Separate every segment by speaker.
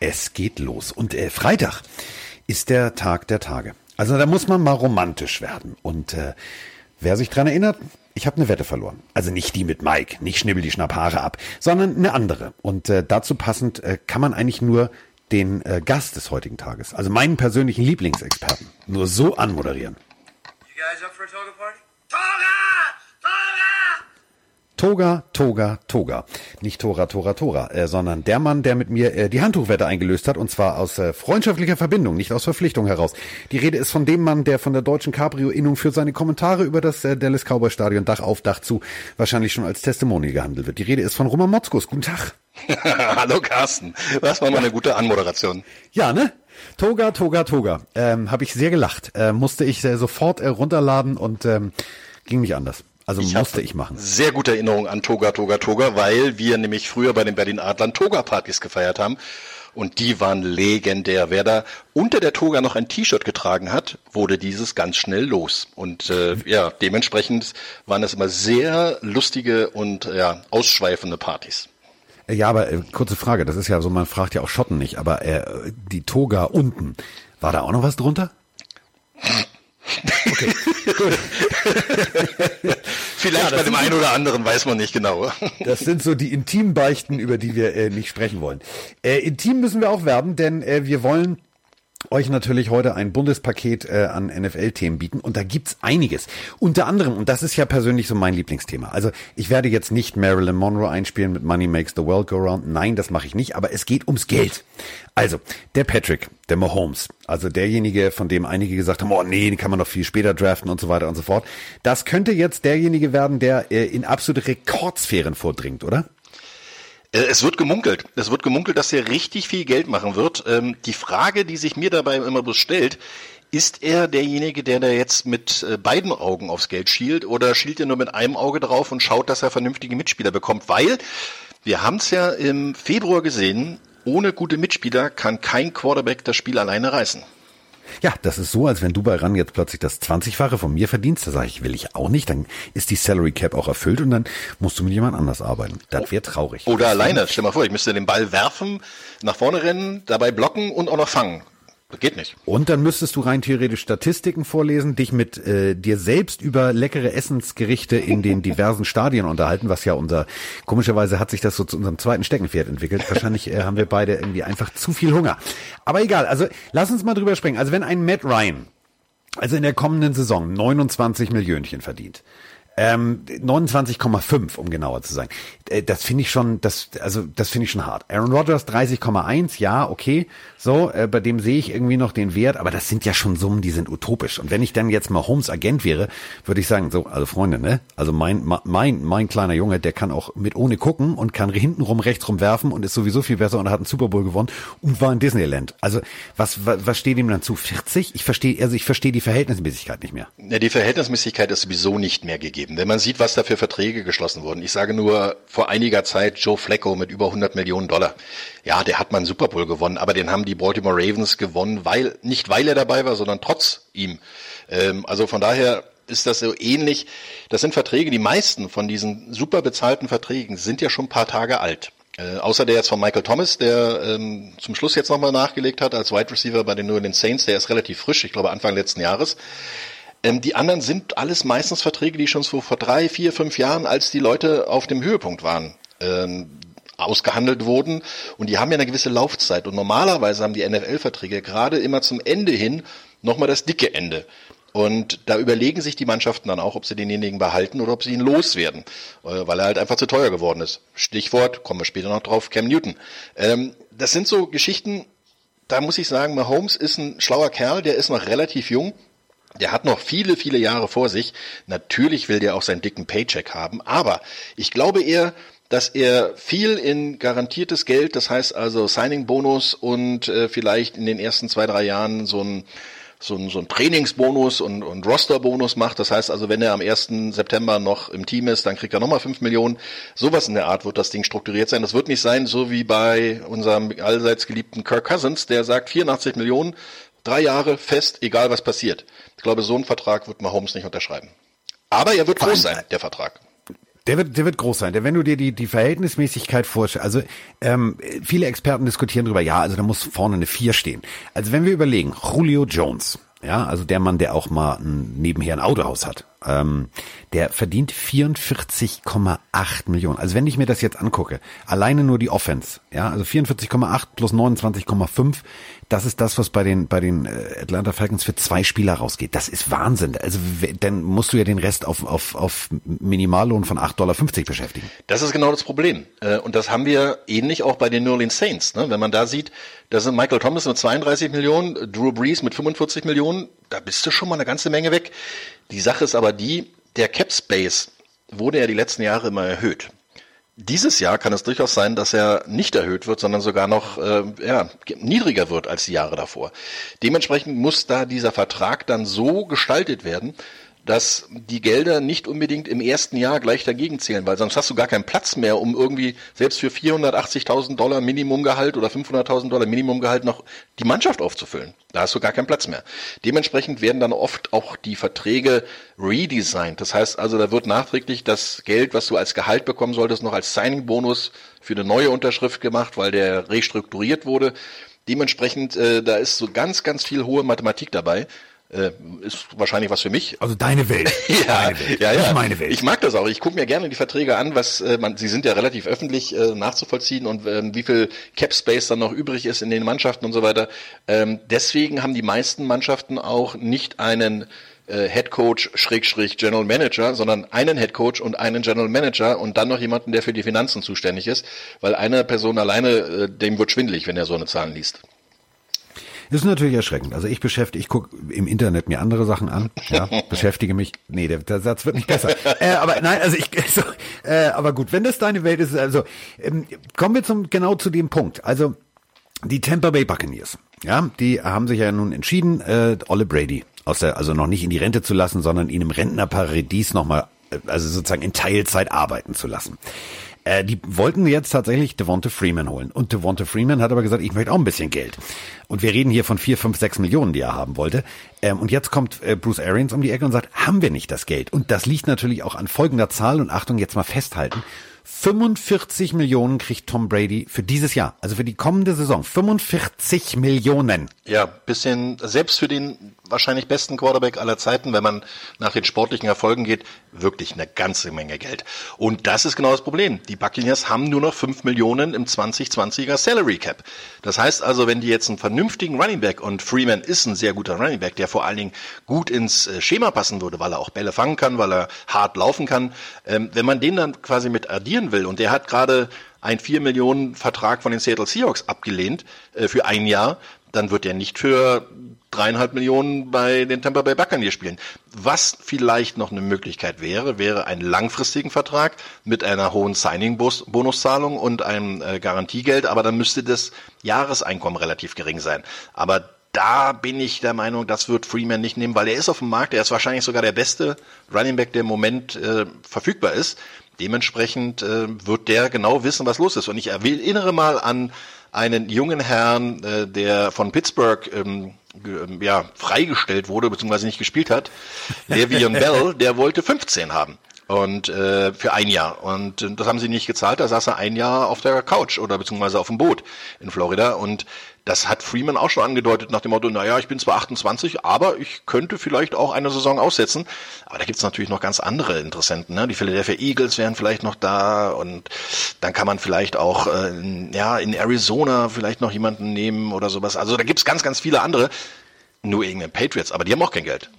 Speaker 1: Es geht los. Und äh, Freitag ist der Tag der Tage. Also da muss man mal romantisch werden. Und äh, wer sich dran erinnert, ich habe eine Wette verloren. Also nicht die mit Mike, nicht schnibbel die Schnapphaare ab, sondern eine andere. Und äh, dazu passend äh, kann man eigentlich nur den äh, Gast des heutigen Tages, also meinen persönlichen Lieblingsexperten, nur so anmoderieren. You guys up for a? Toga! Toga, Toga, Toga. Nicht Tora, Tora, Tora, äh, sondern der Mann, der mit mir äh, die Handtuchwette eingelöst hat, und zwar aus äh, freundschaftlicher Verbindung, nicht aus Verpflichtung heraus. Die Rede ist von dem Mann, der von der deutschen Cabrio-Innung für seine Kommentare über das äh, Dallas Cowboy Stadion Dach auf Dach zu wahrscheinlich schon als Testimonial gehandelt wird. Die Rede ist von Roman Motzkus. Guten Tag.
Speaker 2: Hallo Carsten. Das war mal eine gute Anmoderation.
Speaker 1: Ja, ne? Toga, Toga, Toga. Ähm, Habe ich sehr gelacht. Äh, musste ich äh, sofort äh, runterladen und ähm, ging nicht anders. Also ich musste ich machen.
Speaker 2: Sehr gute Erinnerung an Toga, Toga, Toga, weil wir nämlich früher bei den Berlin Adlern Toga-Partys gefeiert haben. Und die waren legendär. Wer da unter der Toga noch ein T-Shirt getragen hat, wurde dieses ganz schnell los. Und äh, ja, dementsprechend waren das immer sehr lustige und ja, ausschweifende Partys.
Speaker 1: Ja, aber äh, kurze Frage, das ist ja so, man fragt ja auch Schotten nicht, aber äh, die Toga unten, war da auch noch was drunter?
Speaker 2: Okay, gut. Vielleicht ja, bei dem einen oder anderen weiß man nicht genau.
Speaker 1: Das sind so die Intimbeichten, über die wir äh, nicht sprechen wollen. Äh, intim müssen wir auch werben, denn äh, wir wollen euch natürlich heute ein Bundespaket äh, an NFL-Themen bieten und da gibt's einiges. Unter anderem, und das ist ja persönlich so mein Lieblingsthema. Also ich werde jetzt nicht Marilyn Monroe einspielen mit Money Makes the World Go Round. Nein, das mache ich nicht, aber es geht ums Geld. Also, der Patrick, der Mahomes, also derjenige, von dem einige gesagt haben, oh nee, den kann man noch viel später draften und so weiter und so fort. Das könnte jetzt derjenige werden, der äh, in absolute Rekordsphären vordringt, oder?
Speaker 2: Äh, es wird gemunkelt. Es wird gemunkelt, dass er richtig viel Geld machen wird. Ähm, die Frage, die sich mir dabei immer bloß stellt, ist er derjenige, der da jetzt mit äh, beiden Augen aufs Geld schielt oder schielt er nur mit einem Auge drauf und schaut, dass er vernünftige Mitspieler bekommt? Weil wir haben es ja im Februar gesehen, ohne gute Mitspieler kann kein Quarterback das Spiel alleine reißen.
Speaker 1: Ja, das ist so, als wenn du bei RAN jetzt plötzlich das 20-fache von mir verdienst. Da sage ich, will ich auch nicht. Dann ist die Salary Cap auch erfüllt und dann musst du mit jemand anders arbeiten. Das wäre traurig.
Speaker 2: Oder alleine. Stell mal vor, ich müsste den Ball werfen, nach vorne rennen, dabei blocken und auch noch fangen. Das geht nicht.
Speaker 1: Und dann müsstest du rein theoretisch Statistiken vorlesen, dich mit äh, dir selbst über leckere Essensgerichte in den diversen Stadien unterhalten, was ja unser, komischerweise hat sich das so zu unserem zweiten Steckenpferd entwickelt. Wahrscheinlich äh, haben wir beide irgendwie einfach zu viel Hunger. Aber egal, also lass uns mal drüber springen. Also wenn ein Matt Ryan, also in der kommenden Saison 29 Millionchen verdient, ähm, 29,5, um genauer zu sein. Äh, das finde ich schon, das, also das finde ich schon hart. Aaron Rodgers 30,1, ja, okay. So, äh, bei dem sehe ich irgendwie noch den Wert, aber das sind ja schon Summen, die sind utopisch. Und wenn ich dann jetzt mal Holmes Agent wäre, würde ich sagen, so, also Freunde, ne? Also mein, mein, mein kleiner Junge, der kann auch mit ohne gucken und kann hintenrum, rechtsrum werfen und ist sowieso viel besser und hat einen Super Bowl gewonnen und war in Disneyland. Also, was, was, was steht ihm dann zu? 40? Ich verstehe, also ich verstehe die Verhältnismäßigkeit nicht mehr.
Speaker 2: Ja, die Verhältnismäßigkeit ist sowieso nicht mehr gegeben. Wenn man sieht, was da für Verträge geschlossen wurden. Ich sage nur, vor einiger Zeit Joe Flacco mit über 100 Millionen Dollar. Ja, der hat mal einen Super Bowl gewonnen, aber den haben die Baltimore Ravens gewonnen, weil, nicht weil er dabei war, sondern trotz ihm. Ähm, also von daher ist das so ähnlich. Das sind Verträge, die meisten von diesen super bezahlten Verträgen sind ja schon ein paar Tage alt. Äh, außer der jetzt von Michael Thomas, der ähm, zum Schluss jetzt nochmal nachgelegt hat als Wide Receiver bei den New Orleans Saints, der ist relativ frisch, ich glaube Anfang letzten Jahres. Ähm, die anderen sind alles meistens Verträge, die schon so vor drei, vier, fünf Jahren, als die Leute auf dem Höhepunkt waren, ähm, ausgehandelt wurden und die haben ja eine gewisse Laufzeit und normalerweise haben die NFL-Verträge gerade immer zum Ende hin nochmal das dicke Ende. Und da überlegen sich die Mannschaften dann auch, ob sie denjenigen behalten oder ob sie ihn loswerden, äh, weil er halt einfach zu teuer geworden ist. Stichwort, kommen wir später noch drauf, Cam Newton. Ähm, das sind so Geschichten, da muss ich sagen, Mahomes ist ein schlauer Kerl, der ist noch relativ jung, der hat noch viele, viele Jahre vor sich. Natürlich will der auch seinen dicken Paycheck haben, aber ich glaube eher, dass er viel in garantiertes Geld, das heißt also Signing-Bonus und äh, vielleicht in den ersten zwei, drei Jahren so ein so ein, so ein Trainingsbonus und, und Rosterbonus macht. Das heißt also, wenn er am 1. September noch im Team ist, dann kriegt er nochmal 5 Millionen. Sowas in der Art wird das Ding strukturiert sein. Das wird nicht sein, so wie bei unserem allseits geliebten Kirk Cousins, der sagt 84 Millionen, drei Jahre fest, egal was passiert. Ich glaube, so einen Vertrag wird Mahomes nicht unterschreiben. Aber er wird groß sein, der Vertrag
Speaker 1: Der wird, der wird groß sein. Denn wenn du dir die, die Verhältnismäßigkeit vorstellst, also ähm, viele Experten diskutieren darüber, ja, also da muss vorne eine vier stehen. Also wenn wir überlegen, Julio Jones, ja, also der Mann, der auch mal ein, nebenher ein Autohaus hat, ähm, der verdient 44,8 Millionen. Also wenn ich mir das jetzt angucke, alleine nur die Offense, ja, also 44,8 plus 29,5, das ist das, was bei den bei den äh, Atlanta Falcons für zwei Spieler rausgeht. Das ist Wahnsinn. Also dann musst du ja den Rest auf auf auf Minimallohn von 8,50 Dollar beschäftigen.
Speaker 2: Das ist genau das Problem. Äh, und das haben wir ähnlich auch bei den New Orleans Saints. Ne? Wenn man da sieht, da sind Michael Thomas mit 32 Millionen, Drew Brees mit 45 Millionen, da bist du schon mal eine ganze Menge weg. Die Sache ist aber die, der Cap Space wurde ja die letzten Jahre immer erhöht. Dieses Jahr kann es durchaus sein, dass er nicht erhöht wird, sondern sogar noch äh, ja, niedriger wird als die Jahre davor. Dementsprechend muss da dieser Vertrag dann so gestaltet werden, dass die Gelder nicht unbedingt im ersten Jahr gleich dagegen zählen, weil sonst hast du gar keinen Platz mehr, um irgendwie selbst für 480.000 Dollar Minimumgehalt oder 500.000 Dollar Minimumgehalt noch die Mannschaft aufzufüllen. Da hast du gar keinen Platz mehr. Dementsprechend werden dann oft auch die Verträge redesigned. Das heißt also, da wird nachträglich das Geld, was du als Gehalt bekommen solltest, noch als Signing-Bonus für eine neue Unterschrift gemacht, weil der restrukturiert wurde. Dementsprechend, äh, da ist so ganz, ganz viel hohe Mathematik dabei äh, ist wahrscheinlich was für mich.
Speaker 1: Also deine Welt.
Speaker 2: ja,
Speaker 1: deine Welt.
Speaker 2: ja, ja.
Speaker 1: Nicht meine Welt.
Speaker 2: Ich mag das auch. Ich gucke mir gerne die Verträge an, was äh, man, sie sind ja relativ öffentlich äh, nachzuvollziehen und ähm, wie viel Cap Space dann noch übrig ist in den Mannschaften und so weiter. Ähm, deswegen haben die meisten Mannschaften auch nicht einen äh, Head Coach Schrägstrich General Manager, sondern einen Head Coach und einen General Manager und dann noch jemanden, der für die Finanzen zuständig ist, weil eine Person alleine, äh, dem wird schwindlig, wenn er so eine Zahlen liest.
Speaker 1: Das ist natürlich erschreckend. Also ich beschäftige, ich gucke im Internet mir andere Sachen an, ja, beschäftige mich. Nee, der, der Satz wird nicht besser. äh, aber nein, also ich, so, äh, aber gut, wenn das deine Welt ist, also ähm, kommen wir zum genau zu dem Punkt. Also die Tampa Bay Buccaneers, ja, die haben sich ja nun entschieden, äh, Olle Brady aus der, also noch nicht in die Rente zu lassen, sondern ihn im Rentnerparadies nochmal, äh, also sozusagen in Teilzeit arbeiten zu lassen. Äh, die wollten jetzt tatsächlich Devonta Freeman holen. Und Devonta Freeman hat aber gesagt, ich möchte auch ein bisschen Geld. Und wir reden hier von vier, fünf, sechs Millionen, die er haben wollte. Ähm, und jetzt kommt äh, Bruce Arians um die Ecke und sagt, haben wir nicht das Geld? Und das liegt natürlich auch an folgender Zahl. Und Achtung, jetzt mal festhalten. 45 Millionen kriegt Tom Brady für dieses Jahr, also für die kommende Saison. 45 Millionen.
Speaker 2: Ja, bisschen, selbst für den wahrscheinlich besten Quarterback aller Zeiten, wenn man nach den sportlichen Erfolgen geht, wirklich eine ganze Menge Geld. Und das ist genau das Problem. Die Buccaneers haben nur noch 5 Millionen im 2020er Salary Cap. Das heißt also, wenn die jetzt einen vernünftigen Running Back und Freeman ist ein sehr guter Running Back, der vor allen Dingen gut ins äh, Schema passen würde, weil er auch Bälle fangen kann, weil er hart laufen kann. Ähm, wenn man den dann quasi mit addieren will und der hat gerade ein 4 Millionen Vertrag von den Seattle Seahawks abgelehnt äh, für ein Jahr, dann wird er nicht für dreieinhalb Millionen bei den Tampa Bay Buccaneers spielen. Was vielleicht noch eine Möglichkeit wäre, wäre einen langfristigen Vertrag mit einer hohen Signing-Bonuszahlung und einem äh, Garantiegeld, aber dann müsste das Jahreseinkommen relativ gering sein. Aber da bin ich der Meinung, das wird Freeman nicht nehmen, weil er ist auf dem Markt, er ist wahrscheinlich sogar der beste Running Back, der im Moment äh, verfügbar ist. Dementsprechend äh, wird der genau wissen, was los ist. Und ich erinnere mal an einen jungen Herrn, äh, der von Pittsburgh ähm, ähm, ja, freigestellt wurde, beziehungsweise nicht gespielt hat. Le'Veon Bell, der wollte 15 haben. Und äh, für ein Jahr. Und äh, das haben sie nicht gezahlt. Da saß er ein Jahr auf der Couch oder beziehungsweise auf dem Boot in Florida. Und das hat Freeman auch schon angedeutet nach dem Motto, naja, ich bin zwar 28, aber ich könnte vielleicht auch eine Saison aussetzen. Aber da gibt's natürlich noch ganz andere Interessenten. Ne? Die Philadelphia Eagles wären vielleicht noch da und dann kann man vielleicht auch äh, ja in Arizona vielleicht noch jemanden nehmen oder sowas. Also da gibt's ganz, ganz viele andere. Nur irgendeine Patriots, aber die haben auch kein Geld.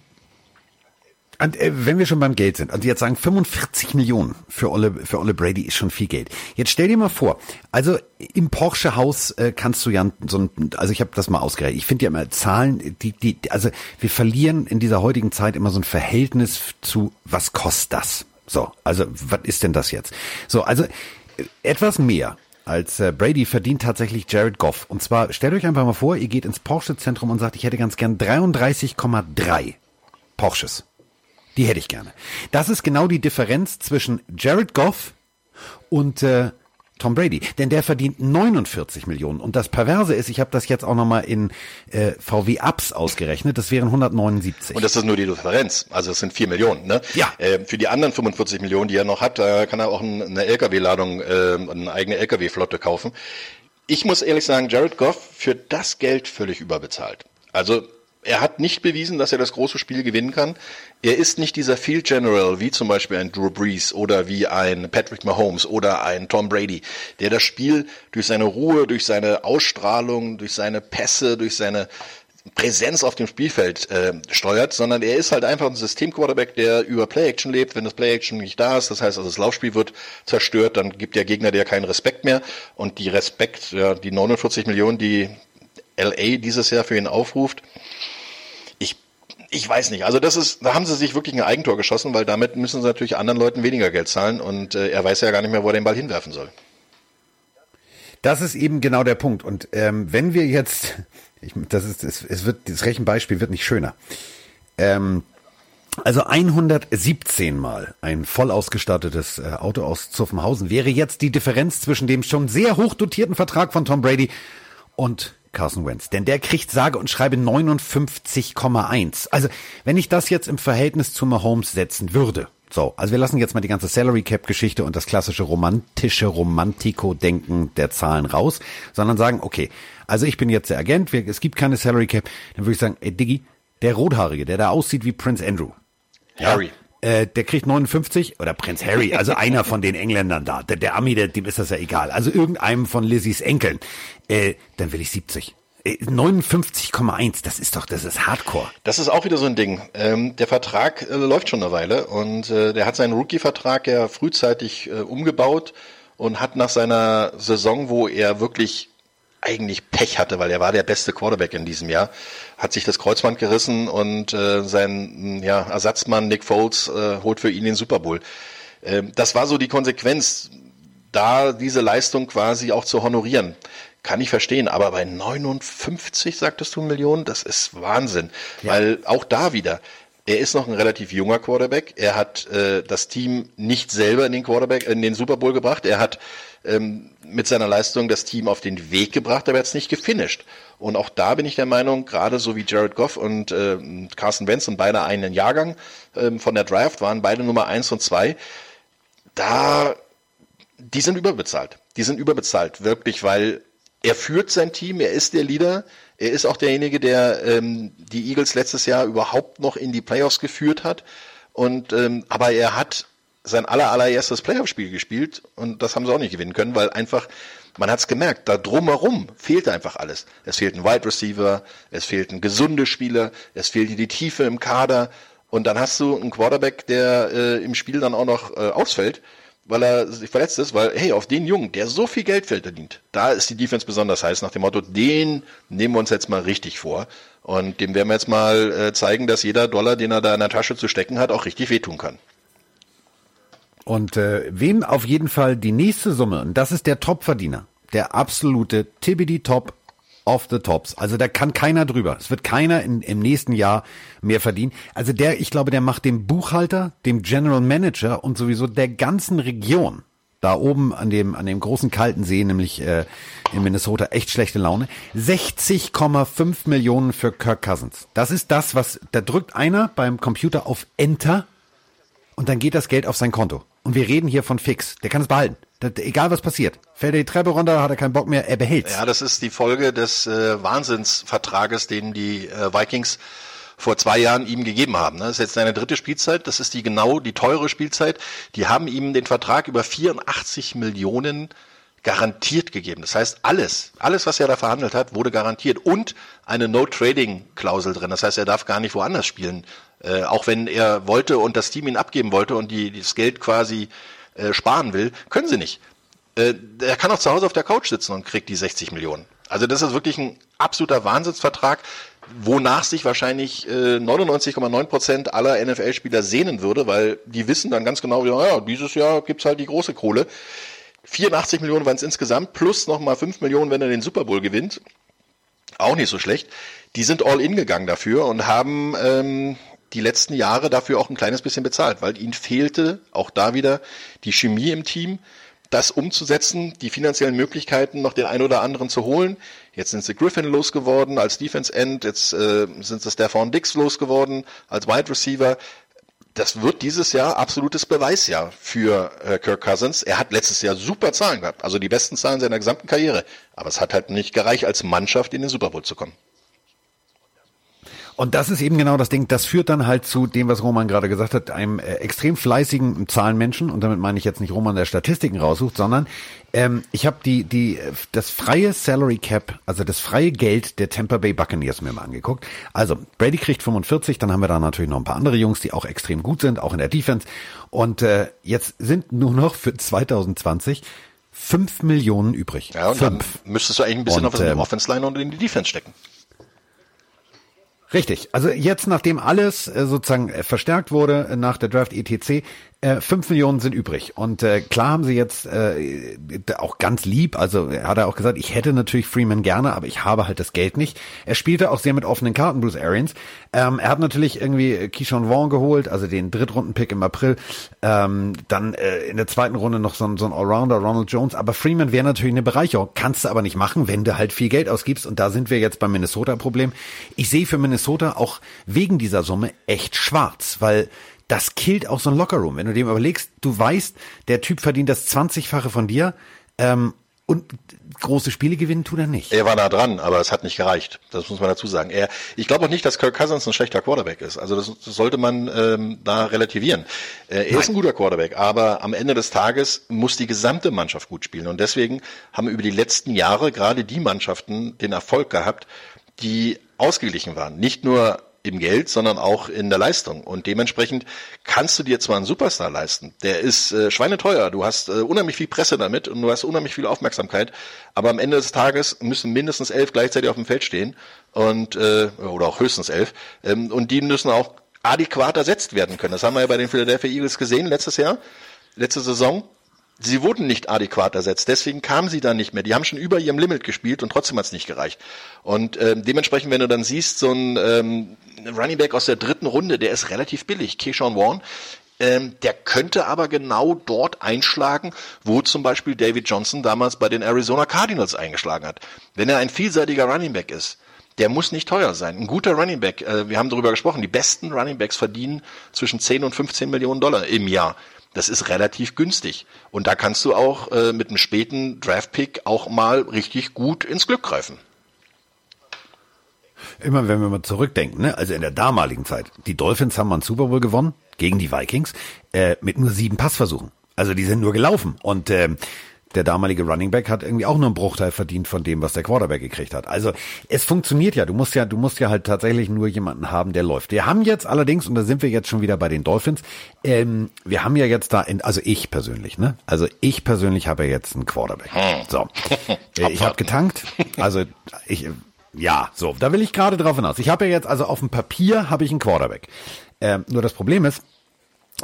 Speaker 1: Und, äh, wenn wir schon beim Geld sind, also jetzt sagen 45 Millionen für Olle, für Olle Brady ist schon viel Geld. Jetzt stell dir mal vor, also im Porsche Haus äh, kannst du ja so ein, also ich habe das mal ausgerechnet. Ich finde ja immer Zahlen, die, die, also wir verlieren in dieser heutigen Zeit immer so ein Verhältnis zu, was kostet das? So, also was ist denn das jetzt? So, also äh, etwas mehr als äh, Brady verdient tatsächlich Jared Goff. Und zwar stellt euch einfach mal vor, ihr geht ins Porsche-Zentrum und sagt, ich hätte ganz gern 33,3 Porsches. Die hätte ich gerne. Das ist genau die Differenz zwischen Jared Goff und äh, Tom Brady, denn der verdient 49 Millionen. Und das Perverse ist, ich habe das jetzt auch nochmal in äh, VW Ups ausgerechnet, das wären 179.
Speaker 2: Und das ist nur die Differenz, also es sind 4 Millionen. Ne?
Speaker 1: Ja.
Speaker 2: Äh, für die anderen 45 Millionen, die er noch hat, äh, kann er auch eine LKW-Ladung, äh, eine eigene LKW-Flotte kaufen. Ich muss ehrlich sagen, Jared Goff für das Geld völlig überbezahlt. Also er hat nicht bewiesen, dass er das große Spiel gewinnen kann. Er ist nicht dieser Field General wie zum Beispiel ein Drew Brees oder wie ein Patrick Mahomes oder ein Tom Brady, der das Spiel durch seine Ruhe, durch seine Ausstrahlung, durch seine Pässe, durch seine Präsenz auf dem Spielfeld äh, steuert, sondern er ist halt einfach ein System-Quarterback, der über Play-Action lebt. Wenn das Play-Action nicht da ist, das heißt, also das Laufspiel wird zerstört, dann gibt der Gegner dir keinen Respekt mehr. Und die Respekt, ja, die 49 Millionen, die LA dieses Jahr für ihn aufruft, ich, ich weiß nicht. Also das ist, da haben sie sich wirklich ein Eigentor geschossen, weil damit müssen sie natürlich anderen Leuten weniger Geld zahlen und äh, er weiß ja gar nicht mehr, wo er den Ball hinwerfen soll.
Speaker 1: Das ist eben genau der Punkt. Und ähm, wenn wir jetzt, ich, das ist, es, es wird, das Rechenbeispiel wird nicht schöner. Ähm, also 117 Mal ein voll ausgestattetes äh, Auto aus Zuffenhausen wäre jetzt die Differenz zwischen dem schon sehr hoch dotierten Vertrag von Tom Brady und Carson Wentz. Denn der kriegt sage und schreibe 59,1. Also wenn ich das jetzt im Verhältnis zu Mahomes setzen würde, so, also wir lassen jetzt mal die ganze Salary Cap Geschichte und das klassische romantische Romantiko-Denken der Zahlen raus, sondern sagen, okay, also ich bin jetzt der Agent, wir, es gibt keine Salary Cap, dann würde ich sagen, ey Diggi, der Rothaarige, der da aussieht wie Prince Andrew.
Speaker 2: Harry.
Speaker 1: Ja, äh, der kriegt 59 oder Prinz Harry, also einer von den Engländern da. Der, der Ami, der, dem ist das ja egal. Also irgendeinem von Lizzys Enkeln. Äh, dann will ich 70. 59,1, äh, das ist doch, das ist Hardcore.
Speaker 2: Das ist auch wieder so ein Ding. Ähm, der Vertrag äh, läuft schon eine Weile und äh, der hat seinen Rookie-Vertrag ja frühzeitig äh, umgebaut und hat nach seiner Saison, wo er wirklich eigentlich Pech hatte, weil er war der beste Quarterback in diesem Jahr, hat sich das Kreuzband gerissen und äh, sein ja, Ersatzmann Nick Foles äh, holt für ihn den Super Bowl. Äh, das war so die Konsequenz, da diese Leistung quasi auch zu honorieren. Kann ich verstehen, aber bei 59, sagtest du, Millionen, das ist Wahnsinn. Ja. Weil auch da wieder, er ist noch ein relativ junger Quarterback. Er hat äh, das Team nicht selber in den Quarterback, in den Super Bowl gebracht. Er hat ähm, mit seiner Leistung das Team auf den Weg gebracht, aber er hat es nicht gefinisht. Und auch da bin ich der Meinung, gerade so wie Jared Goff und äh, Carson Wentz und beide einen Jahrgang ähm, von der Draft waren, beide Nummer eins und zwei, da, die sind überbezahlt. Die sind überbezahlt, wirklich, weil er führt sein Team, er ist der Leader, er ist auch derjenige, der ähm, die Eagles letztes Jahr überhaupt noch in die Playoffs geführt hat. Und ähm, aber er hat sein aller, allererstes Playoff-Spiel gespielt und das haben sie auch nicht gewinnen können, weil einfach, man hat's gemerkt, da drumherum fehlte einfach alles. Es fehlt ein Wide Receiver, es fehlten gesunde Spieler, es fehlte die Tiefe im Kader und dann hast du einen Quarterback, der äh, im Spiel dann auch noch äh, ausfällt, weil er sich verletzt ist, weil, hey, auf den Jungen, der so viel Geld verdient, da ist die Defense besonders heiß, nach dem Motto, den nehmen wir uns jetzt mal richtig vor. Und dem werden wir jetzt mal äh, zeigen, dass jeder Dollar, den er da in der Tasche zu stecken hat, auch richtig wehtun kann.
Speaker 1: Und äh, wem auf jeden Fall die nächste Summe, und das ist der Topverdiener, der absolute Tibbidi Top of the Tops. Also da kann keiner drüber. Es wird keiner in, im nächsten Jahr mehr verdienen. Also der, ich glaube, der macht dem Buchhalter, dem General Manager und sowieso der ganzen Region da oben an dem an dem großen kalten See, nämlich äh, in Minnesota, echt schlechte Laune. 60,5 Millionen für Kirk Cousins. Das ist das, was da drückt einer beim Computer auf Enter und dann geht das Geld auf sein Konto. Und wir reden hier von fix. Der kann es behalten. Das, egal was passiert. Fällt er die Treppe runter, hat er keinen Bock mehr, er behält's.
Speaker 2: Ja, das ist die Folge des äh, Wahnsinnsvertrages, den die äh, Vikings vor zwei Jahren ihm gegeben haben. Das ist jetzt seine dritte Spielzeit. Das ist die genau die teure Spielzeit. Die haben ihm den Vertrag über 84 Millionen garantiert gegeben. Das heißt, alles, alles, was er da verhandelt hat, wurde garantiert und eine No-Trading-Klausel drin. Das heißt, er darf gar nicht woanders spielen. Äh, auch wenn er wollte und das Team ihn abgeben wollte und die, das Geld quasi äh, sparen will, können sie nicht. Äh, er kann auch zu Hause auf der Couch sitzen und kriegt die 60 Millionen. Also das ist wirklich ein absoluter Wahnsinnsvertrag, wonach sich wahrscheinlich äh, 99,9 Prozent aller NFL-Spieler sehnen würde, weil die wissen dann ganz genau, ja, dieses Jahr gibt's halt die große Kohle. 84 Millionen waren es insgesamt, plus nochmal 5 Millionen, wenn er den Super Bowl gewinnt. Auch nicht so schlecht. Die sind all in gegangen dafür und haben ähm, die letzten Jahre dafür auch ein kleines bisschen bezahlt, weil ihnen fehlte auch da wieder die Chemie im Team. das umzusetzen, die finanziellen Möglichkeiten, noch den einen oder anderen zu holen. Jetzt sind sie Griffin losgeworden als Defense End, jetzt äh, sind sie Stefan Dix losgeworden als Wide Receiver das wird dieses Jahr absolutes Beweisjahr für äh, Kirk Cousins. Er hat letztes Jahr super Zahlen gehabt, also die besten Zahlen seiner gesamten Karriere. Aber es hat halt nicht gereicht, als Mannschaft in den Super Bowl zu kommen.
Speaker 1: Und das ist eben genau das Ding. Das führt dann halt zu dem, was Roman gerade gesagt hat, einem äh, extrem fleißigen Zahlenmenschen. Und damit meine ich jetzt nicht Roman, der Statistiken raussucht, sondern ähm, ich habe die die das freie Salary Cap, also das freie Geld der Tampa Bay Buccaneers mir mal angeguckt. Also Brady kriegt 45, dann haben wir da natürlich noch ein paar andere Jungs, die auch extrem gut sind, auch in der Defense. Und äh, jetzt sind nur noch für 2020 fünf Millionen übrig.
Speaker 2: Ja, und fünf. dann müsstest du eigentlich ein bisschen und, auf die ähm, Offense Line und in die Defense stecken.
Speaker 1: Richtig. Also jetzt, nachdem alles äh, sozusagen äh, verstärkt wurde äh, nach der Draft ETC, äh, fünf Millionen sind übrig. Und äh, klar haben sie jetzt äh, auch ganz lieb, also hat er auch gesagt, ich hätte natürlich Freeman gerne, aber ich habe halt das Geld nicht. Er spielte auch sehr mit offenen Karten, Bruce Arians. Ähm, er hat natürlich irgendwie Keyshawn Vaughn geholt, also den Drittrunden-Pick im April. Ähm, dann äh, in der zweiten Runde noch so, so ein Allrounder, Ronald Jones. Aber Freeman wäre natürlich eine Bereicherung. Kannst du aber nicht machen, wenn du halt viel Geld ausgibst. Und da sind wir jetzt beim Minnesota-Problem. Ich sehe für Minnesota auch wegen dieser Summe echt schwarz, weil das killt auch so ein Lockerroom. Wenn du dem überlegst, du weißt, der Typ verdient das 20-fache von dir ähm, und große Spiele gewinnen tut er nicht.
Speaker 2: Er war nah dran, aber es hat nicht gereicht. Das muss man dazu sagen. Er, ich glaube auch nicht, dass Kirk Cousins ein schlechter Quarterback ist. Also das, das sollte man ähm, da relativieren. Äh, er Nein. ist ein guter Quarterback, aber am Ende des Tages muss die gesamte Mannschaft gut spielen. Und deswegen haben über die letzten Jahre gerade die Mannschaften den Erfolg gehabt, die ausgeglichen waren. Nicht nur im Geld, sondern auch in der Leistung. Und dementsprechend kannst du dir zwar einen Superstar leisten, der ist äh, schweineteuer, du hast äh, unheimlich viel Presse damit und du hast unheimlich viel Aufmerksamkeit, aber am Ende des Tages müssen mindestens elf gleichzeitig auf dem Feld stehen und äh, oder auch höchstens elf ähm, und die müssen auch adäquat ersetzt werden können. Das haben wir ja bei den Philadelphia Eagles gesehen letztes Jahr, letzte Saison sie wurden nicht adäquat ersetzt. Deswegen kamen sie dann nicht mehr. Die haben schon über ihrem Limit gespielt und trotzdem hat es nicht gereicht. Und ähm, dementsprechend, wenn du dann siehst, so ein ähm, Running Back aus der dritten Runde, der ist relativ billig, Keyshawn Warren, ähm, der könnte aber genau dort einschlagen, wo zum Beispiel David Johnson damals bei den Arizona Cardinals eingeschlagen hat. Wenn er ein vielseitiger Running Back ist, der muss nicht teuer sein. Ein guter Running Back, äh, wir haben darüber gesprochen, die besten Running Backs verdienen zwischen 10 und 15 Millionen Dollar im Jahr. Das ist relativ günstig. Und da kannst du auch äh, mit einem späten Draft-Pick auch mal richtig gut ins Glück greifen.
Speaker 1: Immer wenn wir mal zurückdenken, ne? also in der damaligen Zeit, die Dolphins haben mal einen Super Bowl gewonnen gegen die Vikings äh, mit nur sieben Passversuchen. Also die sind nur gelaufen. Und äh, der damalige Running Back hat irgendwie auch nur einen Bruchteil verdient von dem, was der Quarterback gekriegt hat. Also es funktioniert ja. Du musst ja, du musst ja halt tatsächlich nur jemanden haben, der läuft. Wir haben jetzt allerdings, und da sind wir jetzt schon wieder bei den Dolphins, ähm, wir haben ja jetzt da, in, also ich persönlich, ne? Also ich persönlich habe ja jetzt einen Quarterback. Hm. So, äh, ich habe getankt. Also ich, ja, so, da will ich gerade drauf hinaus. Ich habe ja jetzt, also auf dem Papier habe ich einen Quarterback. Ähm, nur das Problem ist,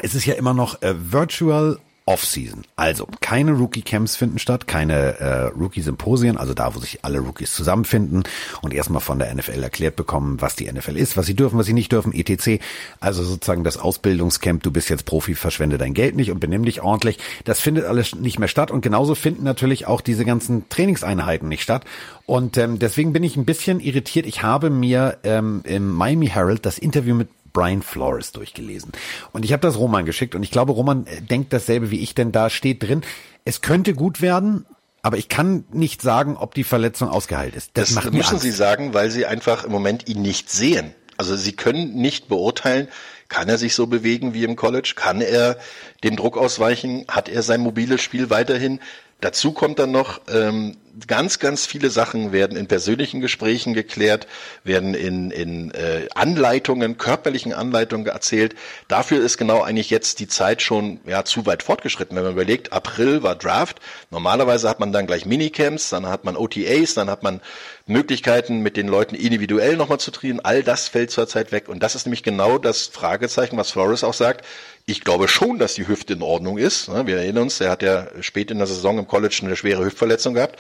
Speaker 1: es ist ja immer noch äh, Virtual Off-Season. Also keine Rookie-Camps finden statt, keine äh, Rookie-Symposien, also da, wo sich alle Rookies zusammenfinden und erstmal von der NFL erklärt bekommen, was die NFL ist, was sie dürfen, was sie nicht dürfen, etc. Also sozusagen das Ausbildungscamp, du bist jetzt Profi, verschwende dein Geld nicht und benimm dich ordentlich. Das findet alles nicht mehr statt und genauso finden natürlich auch diese ganzen Trainingseinheiten nicht statt. Und ähm, deswegen bin ich ein bisschen irritiert. Ich habe mir ähm, im Miami Herald das Interview mit Brian Flores durchgelesen. Und ich habe das Roman geschickt und ich glaube, Roman äh, denkt dasselbe wie ich, denn da steht drin, es könnte gut werden, aber ich kann nicht sagen, ob die Verletzung ausgeheilt ist.
Speaker 2: Das, das müssen Angst. Sie sagen, weil Sie einfach im Moment ihn nicht sehen. Also Sie können nicht beurteilen, kann er sich so bewegen wie im College? Kann er dem Druck ausweichen? Hat er sein mobiles Spiel weiterhin? Dazu kommt dann noch, ähm, ganz, ganz viele Sachen werden in persönlichen Gesprächen geklärt, werden in, in äh, Anleitungen, körperlichen Anleitungen erzählt. Dafür ist genau eigentlich jetzt die Zeit schon ja, zu weit fortgeschritten. Wenn man überlegt, April war Draft. Normalerweise hat man dann gleich Minicamps, dann hat man OTAs, dann hat man Möglichkeiten, mit den Leuten individuell nochmal zu trainieren. All das fällt zurzeit weg. Und das ist nämlich genau das Fragezeichen, was Flores auch sagt. Ich glaube schon, dass die Hüfte in Ordnung ist. Wir erinnern uns, er hat ja spät in der Saison im College eine schwere Hüftverletzung gehabt.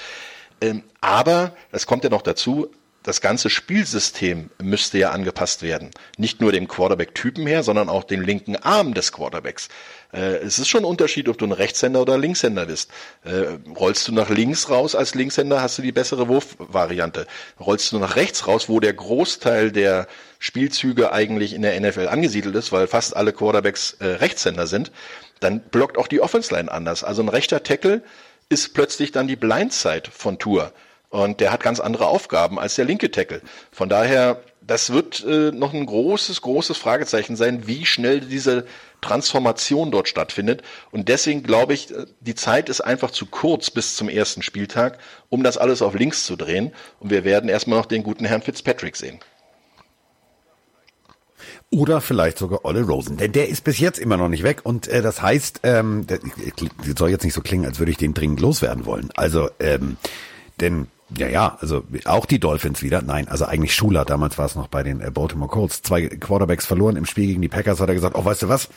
Speaker 2: Ähm, aber, das kommt ja noch dazu, das ganze Spielsystem müsste ja angepasst werden. Nicht nur dem Quarterback-Typen her, sondern auch den linken Arm des Quarterbacks. Äh, es ist schon ein Unterschied, ob du ein Rechtshänder oder Linkshänder bist. Äh, rollst du nach links raus als Linkshänder, hast du die bessere Wurfvariante. Rollst du nach rechts raus, wo der Großteil der Spielzüge eigentlich in der NFL angesiedelt ist, weil fast alle Quarterbacks äh, Rechtshänder sind, dann blockt auch die Offense Line anders. Also ein rechter Tackle ist plötzlich dann die Blindside von Tour. Und der hat ganz andere Aufgaben als der linke Tackle. Von daher, das wird äh, noch ein großes, großes Fragezeichen sein, wie schnell diese Transformation dort stattfindet. Und deswegen glaube ich, die Zeit ist einfach zu kurz bis zum ersten Spieltag, um das alles auf links zu drehen. Und wir werden erstmal noch den guten Herrn Fitzpatrick sehen.
Speaker 1: Oder vielleicht sogar Olle Rosen, denn der ist bis jetzt immer noch nicht weg und äh, das heißt, ähm, der, soll jetzt nicht so klingen, als würde ich den dringend loswerden wollen. Also, ähm, denn ja, ja, also auch die Dolphins wieder. Nein, also eigentlich Schuler, damals war es noch bei den äh, Baltimore Colts. Zwei Quarterbacks verloren im Spiel gegen die Packers, hat er gesagt, oh, weißt du was?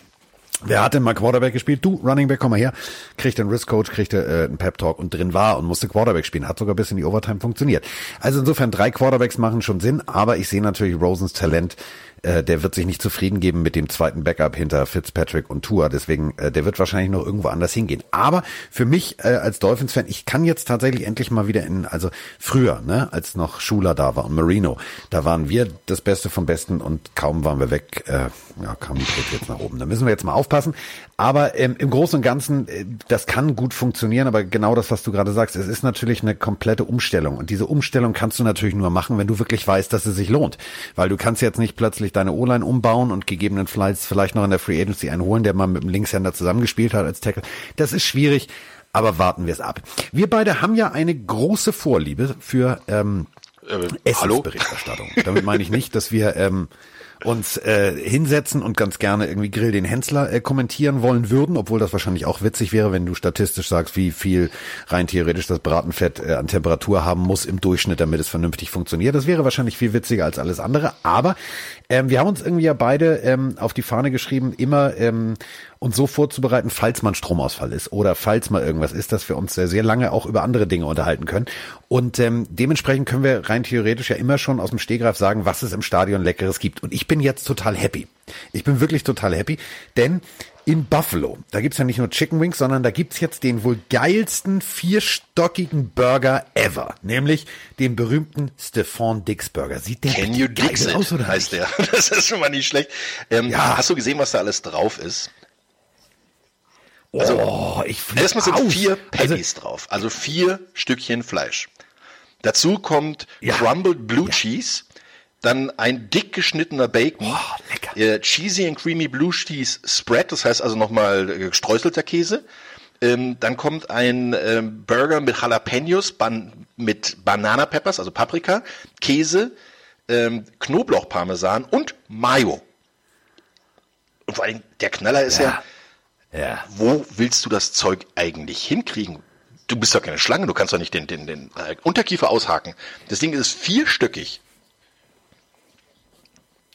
Speaker 1: Wer hat denn mal Quarterback gespielt? Du, Running Back, komm mal her. Kriegte einen Risk Coach, kriegte äh, einen Pep Talk und drin war und musste Quarterback spielen. Hat sogar bis in die Overtime funktioniert. Also insofern drei Quarterbacks machen schon Sinn, aber ich sehe natürlich Rosens Talent äh, der wird sich nicht zufrieden geben mit dem zweiten Backup hinter Fitzpatrick und Tua. Deswegen, äh, der wird wahrscheinlich noch irgendwo anders hingehen. Aber für mich äh, als Dolphins-Fan, ich kann jetzt tatsächlich endlich mal wieder in, also früher, ne, als noch Schuler da war und Marino, da waren wir das Beste vom Besten und kaum waren wir weg, äh, ja, kam die Tritt jetzt nach oben. Da müssen wir jetzt mal aufpassen. Aber ähm, im Großen und Ganzen, äh, das kann gut funktionieren, aber genau das, was du gerade sagst, es ist natürlich eine komplette Umstellung. Und diese Umstellung kannst du natürlich nur machen, wenn du wirklich weißt, dass es sich lohnt. Weil du kannst jetzt nicht plötzlich deine O-Line umbauen und gegebenenfalls vielleicht noch in der Free Agency einen holen, der mal mit dem Linkshänder zusammengespielt hat als Tackle. Das ist schwierig, aber warten wir es ab. Wir beide haben ja eine große Vorliebe für ähm, äh, Essensberichterstattung. Damit meine ich nicht, dass wir ähm, uns äh, hinsetzen und ganz gerne irgendwie Grill den Hensler äh, kommentieren wollen würden, obwohl das wahrscheinlich auch witzig wäre, wenn du statistisch sagst, wie viel rein theoretisch das Bratenfett äh, an Temperatur haben muss im Durchschnitt, damit es vernünftig funktioniert. Das wäre wahrscheinlich viel witziger als alles andere. Aber ähm, wir haben uns irgendwie ja beide ähm, auf die Fahne geschrieben, immer ähm, uns so vorzubereiten, falls man Stromausfall ist oder falls mal irgendwas ist, dass wir uns sehr, sehr lange auch über andere Dinge unterhalten können. Und ähm, dementsprechend können wir rein theoretisch ja immer schon aus dem Stehgreif sagen, was es im Stadion Leckeres gibt. Und ich bin jetzt total happy. Ich bin wirklich total happy, denn in Buffalo. Da gibt's ja nicht nur Chicken Wings, sondern da gibt's jetzt den wohl geilsten vierstockigen Burger ever. Nämlich den berühmten Stefan Dix Burger. Sieht der
Speaker 2: Can you Dix aus oder heißt der? Das ist schon mal nicht schlecht. Ähm, ja. Hast du gesehen, was da alles drauf ist? Also, oh, ich erstmal sind aus. vier Patties also, drauf. Also vier Stückchen Fleisch. Dazu kommt ja. Crumbled Blue ja. Cheese dann ein dick geschnittener Bacon, oh, äh, cheesy and creamy blue cheese spread, das heißt also nochmal äh, gestreuselter Käse. Ähm, dann kommt ein ähm, Burger mit Jalapenos, ban mit Banana Peppers, also Paprika, Käse, ähm, Knoblauchparmesan und Mayo. Und vor allem der Knaller ist ja, ja, ja, wo willst du das Zeug eigentlich hinkriegen? Du bist doch keine Schlange, du kannst doch nicht den, den, den äh, Unterkiefer aushaken. Das Ding ist vierstöckig.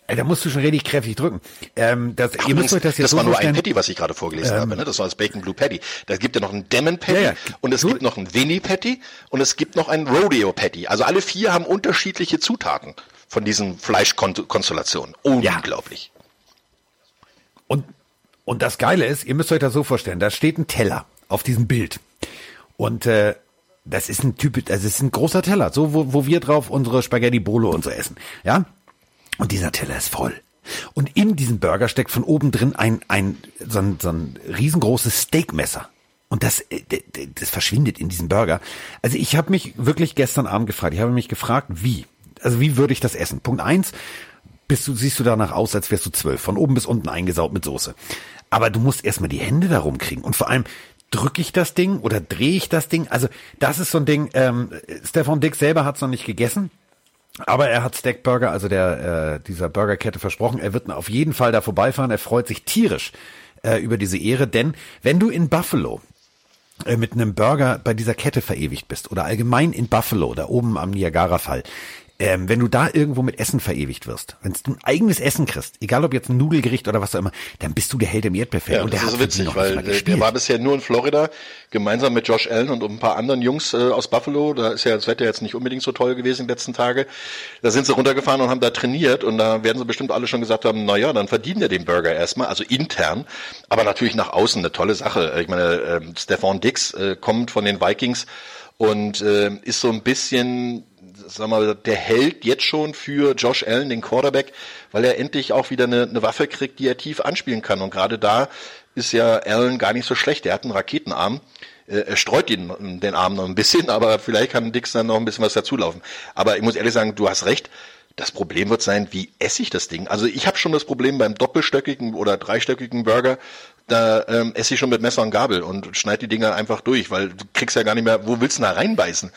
Speaker 1: Da musst du schon richtig kräftig drücken. Ähm, das,
Speaker 2: Ach, ihr müsst euch das jetzt das so war nur ein Patty, was ich gerade vorgelesen ähm, habe. Ne? Das war das Bacon Blue Patty. Da gibt ja noch ein Demon Patty ja, ja. und es so, gibt noch ein Winnie Patty und es gibt noch ein Rodeo Patty. Also alle vier haben unterschiedliche Zutaten von diesen Fleischkonstellationen. Unglaublich. Ja.
Speaker 1: Und, und das Geile ist, ihr müsst euch das so vorstellen, da steht ein Teller auf diesem Bild. Und äh, das ist ein Typ, das ist ein großer Teller, so wo, wo wir drauf unsere Spaghetti Bolo und so essen. Ja, und dieser Teller ist voll. Und in diesem Burger steckt von oben drin ein, ein, so ein, so ein riesengroßes Steakmesser. Und das, äh, das verschwindet in diesem Burger. Also ich habe mich wirklich gestern Abend gefragt, ich habe mich gefragt, wie? Also wie würde ich das essen? Punkt eins, bist du, siehst du danach aus, als wärst du zwölf, von oben bis unten eingesaut mit Soße. Aber du musst erstmal die Hände darum kriegen. Und vor allem, drücke ich das Ding oder drehe ich das Ding? Also das ist so ein Ding, ähm, Stefan Dick selber hat es noch nicht gegessen. Aber er hat Stack Burger, also der äh, dieser Burgerkette versprochen, er wird auf jeden Fall da vorbeifahren. Er freut sich tierisch äh, über diese Ehre, denn wenn du in Buffalo äh, mit einem Burger bei dieser Kette verewigt bist oder allgemein in Buffalo, da oben am Niagara-Fall, ähm, wenn du da irgendwo mit Essen verewigt wirst, wenn du ein eigenes Essen kriegst, egal ob jetzt ein Nudelgericht oder was auch immer, dann bist du der Held im Erdbeerfeld.
Speaker 2: Ja, und das der ist so witzig, weil äh, der war bisher nur in Florida, gemeinsam mit Josh Allen und ein paar anderen Jungs äh, aus Buffalo. Da ist ja das Wetter jetzt nicht unbedingt so toll gewesen in den letzten Tage. Da sind sie runtergefahren und haben da trainiert und da werden sie bestimmt alle schon gesagt haben, na ja, dann verdienen wir den Burger erstmal, also intern, aber natürlich nach außen eine tolle Sache. Ich meine, äh, Stefan Dix äh, kommt von den Vikings und äh, ist so ein bisschen sag mal, der Held jetzt schon für Josh Allen, den Quarterback, weil er endlich auch wieder eine, eine Waffe kriegt, die er tief anspielen kann. Und gerade da ist ja Allen gar nicht so schlecht. Er hat einen Raketenarm. Äh, er streut den, den Arm noch ein bisschen, aber vielleicht kann Dix dann noch ein bisschen was dazulaufen. Aber ich muss ehrlich sagen, du hast recht. Das Problem wird sein, wie esse ich das Ding? Also ich habe schon das Problem beim doppelstöckigen oder dreistöckigen Burger, da ähm, esse ich schon mit Messer und Gabel und schneide die Dinger einfach durch, weil du kriegst ja gar nicht mehr, wo willst du da reinbeißen?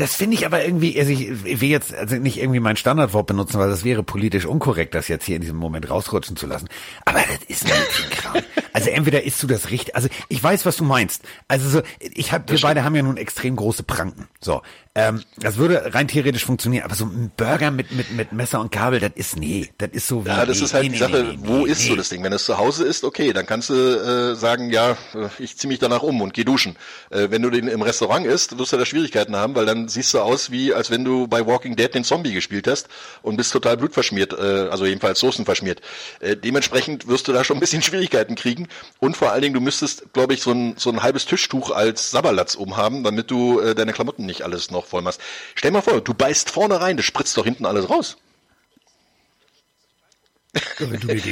Speaker 1: Das finde ich aber irgendwie, also ich will jetzt also nicht irgendwie mein Standardwort benutzen, weil das wäre politisch unkorrekt, das jetzt hier in diesem Moment rausrutschen zu lassen. Aber das ist ein Kram. Also entweder isst du das richtig, also ich weiß, was du meinst. Also so, ich hab, wir stimmt. beide haben ja nun extrem große Pranken. So, ähm, das würde rein theoretisch funktionieren, aber so ein Burger mit, mit, mit Messer und Kabel, das ist nee, das ist so
Speaker 2: wie. Ja, das
Speaker 1: nee,
Speaker 2: ist halt
Speaker 1: nee,
Speaker 2: die Sache, nee, wo isst du das Ding? Wenn es zu Hause ist, okay, dann kannst du äh, sagen, ja, ich zieh mich danach um und geh duschen. Äh, wenn du den im Restaurant isst, wirst du da Schwierigkeiten haben, weil dann siehst du aus wie, als wenn du bei Walking Dead den Zombie gespielt hast und bist total blutverschmiert, äh, also jedenfalls Soßen verschmiert. Äh, dementsprechend wirst du da schon ein bisschen Schwierigkeiten kriegen und vor allen Dingen, du müsstest, glaube ich, so ein, so ein halbes Tischtuch als Sabberlatz umhaben, damit du äh, deine Klamotten nicht alles noch voll machst. Stell mal vor, du beißt vorne rein, das spritzt doch hinten alles raus.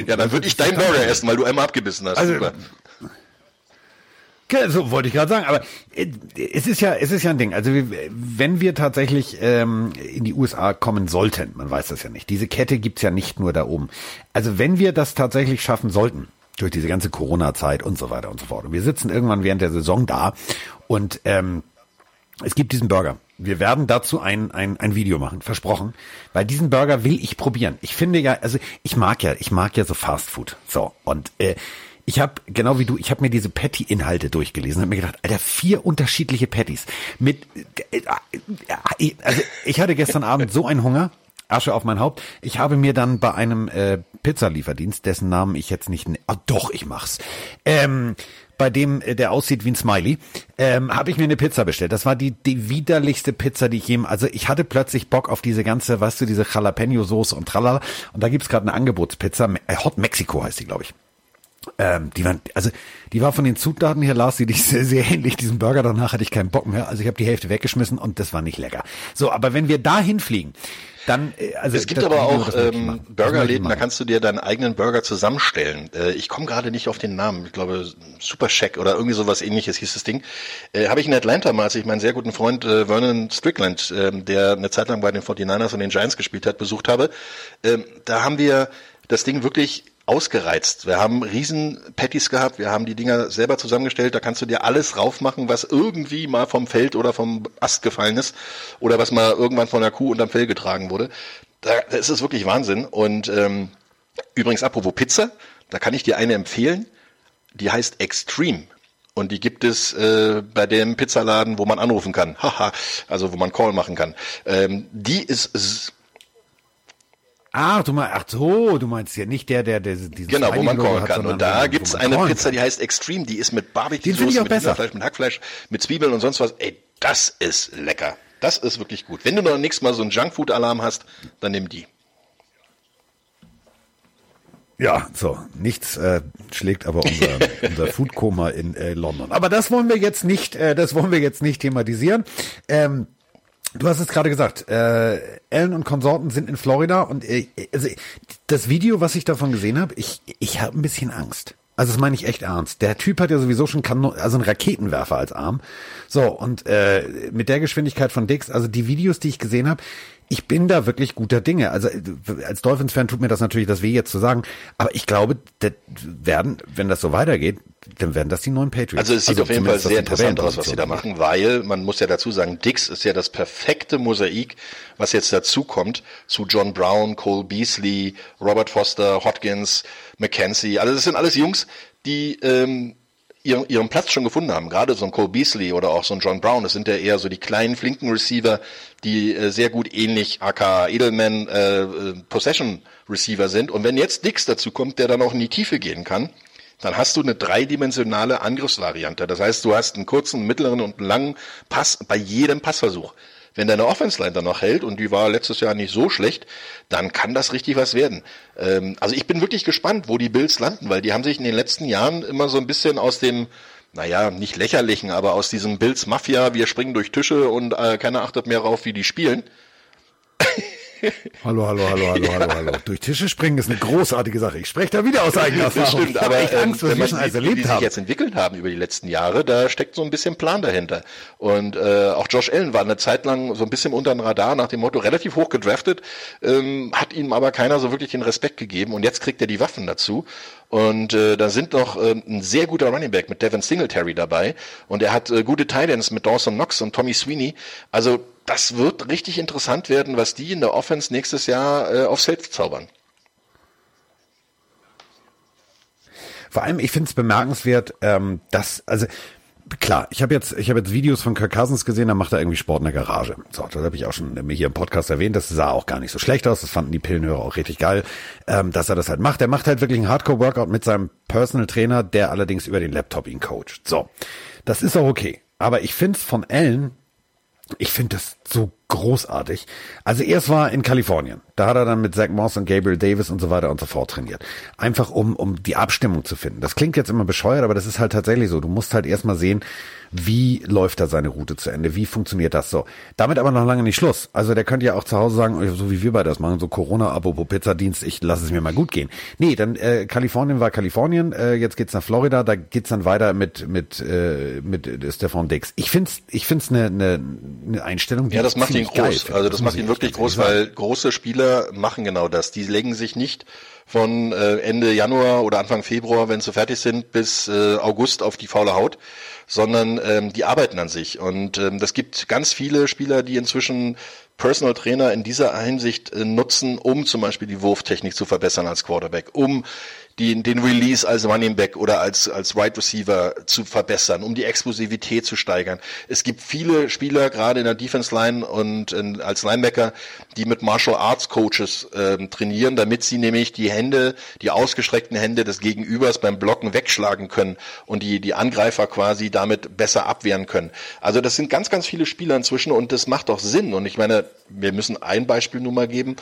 Speaker 2: ja, dann würde ich deinen Burger essen, weil du einmal abgebissen hast. Also,
Speaker 1: so wollte ich gerade sagen, aber äh, es ist ja, es ist ja ein Ding. Also wenn wir tatsächlich ähm, in die USA kommen sollten, man weiß das ja nicht. Diese Kette gibt's ja nicht nur da oben. Also wenn wir das tatsächlich schaffen sollten, durch diese ganze Corona-Zeit und so weiter und so fort. Und wir sitzen irgendwann während der Saison da und ähm, es gibt diesen Burger. Wir werden dazu ein, ein, ein Video machen, versprochen. Weil diesen Burger will ich probieren. Ich finde ja, also ich mag ja, ich mag ja so Fast Food. So, und äh, ich habe, genau wie du, ich habe mir diese Patty-Inhalte durchgelesen und mir gedacht, Alter, vier unterschiedliche Patties. Mit, äh, äh, also ich hatte gestern Abend so einen Hunger, Asche auf mein Haupt. Ich habe mir dann bei einem äh, Pizzalieferdienst, dessen Namen ich jetzt nicht, ah doch, ich mach's, ähm, bei dem, äh, der aussieht wie ein Smiley, ähm, habe ich mir eine Pizza bestellt. Das war die, die widerlichste Pizza, die ich jem, also ich hatte plötzlich Bock auf diese ganze, weißt du, diese Jalapeno-Soße und tralala. Und da gibt's gerade eine Angebotspizza, äh, Hot Mexico heißt die, glaube ich. Ähm, die waren, also die war von den Zutaten her, las sie dich sehr, sehr ähnlich. Diesen Burger danach hatte ich keinen Bock mehr. Also ich habe die Hälfte weggeschmissen und das war nicht lecker. So, aber wenn wir da hinfliegen, dann,
Speaker 2: äh, also es gibt aber auch ähm, Burgerläden, da kannst du dir deinen eigenen Burger zusammenstellen. Äh, ich komme gerade nicht auf den Namen. Ich glaube Super Shack oder irgendwie sowas ähnliches hieß das Ding. Äh, Habe ich in Atlanta mal, als ich meinen sehr guten Freund äh, Vernon Strickland, äh, der eine Zeit lang bei den 49ers und den Giants gespielt hat, besucht habe. Äh, da haben wir das Ding wirklich ausgereizt. Wir haben riesen Patties gehabt, wir haben die Dinger selber zusammengestellt, da kannst du dir alles raufmachen, was irgendwie mal vom Feld oder vom Ast gefallen ist oder was mal irgendwann von der Kuh unterm Fell getragen wurde. Da, da ist es wirklich Wahnsinn. Und ähm, übrigens, apropos Pizza, da kann ich dir eine empfehlen, die heißt Extreme. Und die gibt es äh, bei dem Pizzaladen, wo man anrufen kann. Haha, also wo man Call machen kann. Ähm, die ist
Speaker 1: Ah, du meinst, ach so, du meinst ja nicht der, der, der
Speaker 2: dieses Genau, wo man kochen kann. Und da gibt's eine Pizza, die heißt Extreme, die ist mit Barbecue-Soße, mit Fleisch, mit Hackfleisch, mit Zwiebeln und sonst was. Ey, das ist lecker. Das ist wirklich gut. Wenn du noch nächstes Mal so einen Junkfood-Alarm hast, dann nimm die.
Speaker 1: Ja, so, nichts äh, schlägt aber unser, unser Foodkoma in äh, London. Aber das wollen wir jetzt nicht, äh, das wollen wir jetzt nicht thematisieren. Ähm, Du hast es gerade gesagt, äh, Ellen und Konsorten sind in Florida und äh, also das Video, was ich davon gesehen habe, ich, ich habe ein bisschen Angst. Also das meine ich echt ernst. Der Typ hat ja sowieso schon Kanon also einen Raketenwerfer als Arm. So, und äh, mit der Geschwindigkeit von Dix, also die Videos, die ich gesehen habe, ich bin da wirklich guter Dinge. Also als Dolphins-Fan tut mir das natürlich das weh jetzt zu sagen, aber ich glaube, das werden, wenn das so weitergeht, dann werden das die neuen Patriots.
Speaker 2: Also es sieht also auf jeden Fall sehr interessant aus, was sie da machen, weil man muss ja dazu sagen, Dix ist ja das perfekte Mosaik, was jetzt dazu kommt zu John Brown, Cole Beasley, Robert Foster, Hodgins, McKenzie. Also das sind alles Jungs, die ähm, ihren, ihren Platz schon gefunden haben. Gerade so ein Cole Beasley oder auch so ein John Brown, das sind ja eher so die kleinen, flinken Receiver, die äh, sehr gut ähnlich aka Edelman äh, äh, Possession Receiver sind. Und wenn jetzt Dix dazu kommt, der dann auch in die Tiefe gehen kann, dann hast du eine dreidimensionale Angriffsvariante. Das heißt, du hast einen kurzen, mittleren und langen Pass bei jedem Passversuch. Wenn deine Offense-Line dann noch hält, und die war letztes Jahr nicht so schlecht, dann kann das richtig was werden. Ähm, also ich bin wirklich gespannt, wo die Bills landen, weil die haben sich in den letzten Jahren immer so ein bisschen aus dem, naja, nicht lächerlichen, aber aus diesem Bills Mafia, wir springen durch Tische und äh, keiner achtet mehr darauf, wie die spielen.
Speaker 1: Hallo, hallo, hallo, hallo, ja. hallo, hallo. Durch Tische springen ist eine großartige Sache. Ich spreche da wieder aus eigener Erfahrung.
Speaker 2: Das stimmt, aber ähm, Angst, wenn man alles erlebt die, die sich jetzt entwickelt haben über die letzten Jahre, da steckt so ein bisschen Plan dahinter. Und äh, auch Josh Allen war eine Zeit lang so ein bisschen unter dem Radar nach dem Motto relativ hoch gedraftet, ähm, hat ihm aber keiner so wirklich den Respekt gegeben und jetzt kriegt er die Waffen dazu. Und äh, da sind noch äh, ein sehr guter Running Back mit Devin Singletary dabei und er hat äh, gute Titans mit Dawson Knox und Tommy Sweeney. Also das wird richtig interessant werden, was die in der Offense nächstes Jahr äh, aufs Feld zaubern.
Speaker 1: Vor allem, ich finde es bemerkenswert, ähm, dass, also klar, ich habe jetzt, ich habe jetzt Videos von Kirk Cousins gesehen, da macht er irgendwie Sport in der Garage. So, das habe ich auch schon hier im Podcast erwähnt. Das sah auch gar nicht so schlecht aus. Das fanden die Pillenhörer auch richtig geil, ähm, dass er das halt macht. Er macht halt wirklich einen Hardcore-Workout mit seinem Personal Trainer, der allerdings über den Laptop ihn coacht. So, das ist auch okay. Aber ich finde es von Allen ich finde das so großartig. Also erst war in Kalifornien. Da hat er dann mit Zach Moss und Gabriel Davis und so weiter und so fort trainiert. Einfach um, um die Abstimmung zu finden. Das klingt jetzt immer bescheuert, aber das ist halt tatsächlich so. Du musst halt erstmal sehen, wie läuft da seine Route zu Ende? Wie funktioniert das so? Damit aber noch lange nicht Schluss. Also der könnte ja auch zu Hause sagen, so wie wir beide das machen, so Corona-Abo pro Pizzadienst, ich lasse es mir mal gut gehen. Nee, dann äh, Kalifornien war Kalifornien, äh, jetzt geht's nach Florida, da geht's dann weiter mit mit äh, mit Stefan Dix. Ich find's ich find's eine ne, ne Einstellung,
Speaker 2: die Ja, das macht ihn groß. Geil, also das macht ihn wirklich groß, weil große Spieler machen genau das. Die legen sich nicht von äh, Ende Januar oder Anfang Februar, wenn sie fertig sind, bis äh, August auf die faule Haut, sondern ähm, die arbeiten an sich. Und ähm, das gibt ganz viele Spieler, die inzwischen Personal Trainer in dieser Hinsicht äh, nutzen, um zum Beispiel die Wurftechnik zu verbessern als Quarterback, um die, den Release als Running Back oder als, als Wide Receiver zu verbessern, um die Explosivität zu steigern. Es gibt viele Spieler, gerade in der Defense Line und in, als Linebacker, die mit Martial Arts Coaches ähm, trainieren, damit sie nämlich die Hände, die ausgestreckten Hände des Gegenübers beim Blocken wegschlagen können und die, die Angreifer quasi damit besser abwehren können. Also das sind ganz, ganz viele Spieler inzwischen und das macht auch Sinn. Und ich meine, wir müssen ein Beispiel nur mal geben.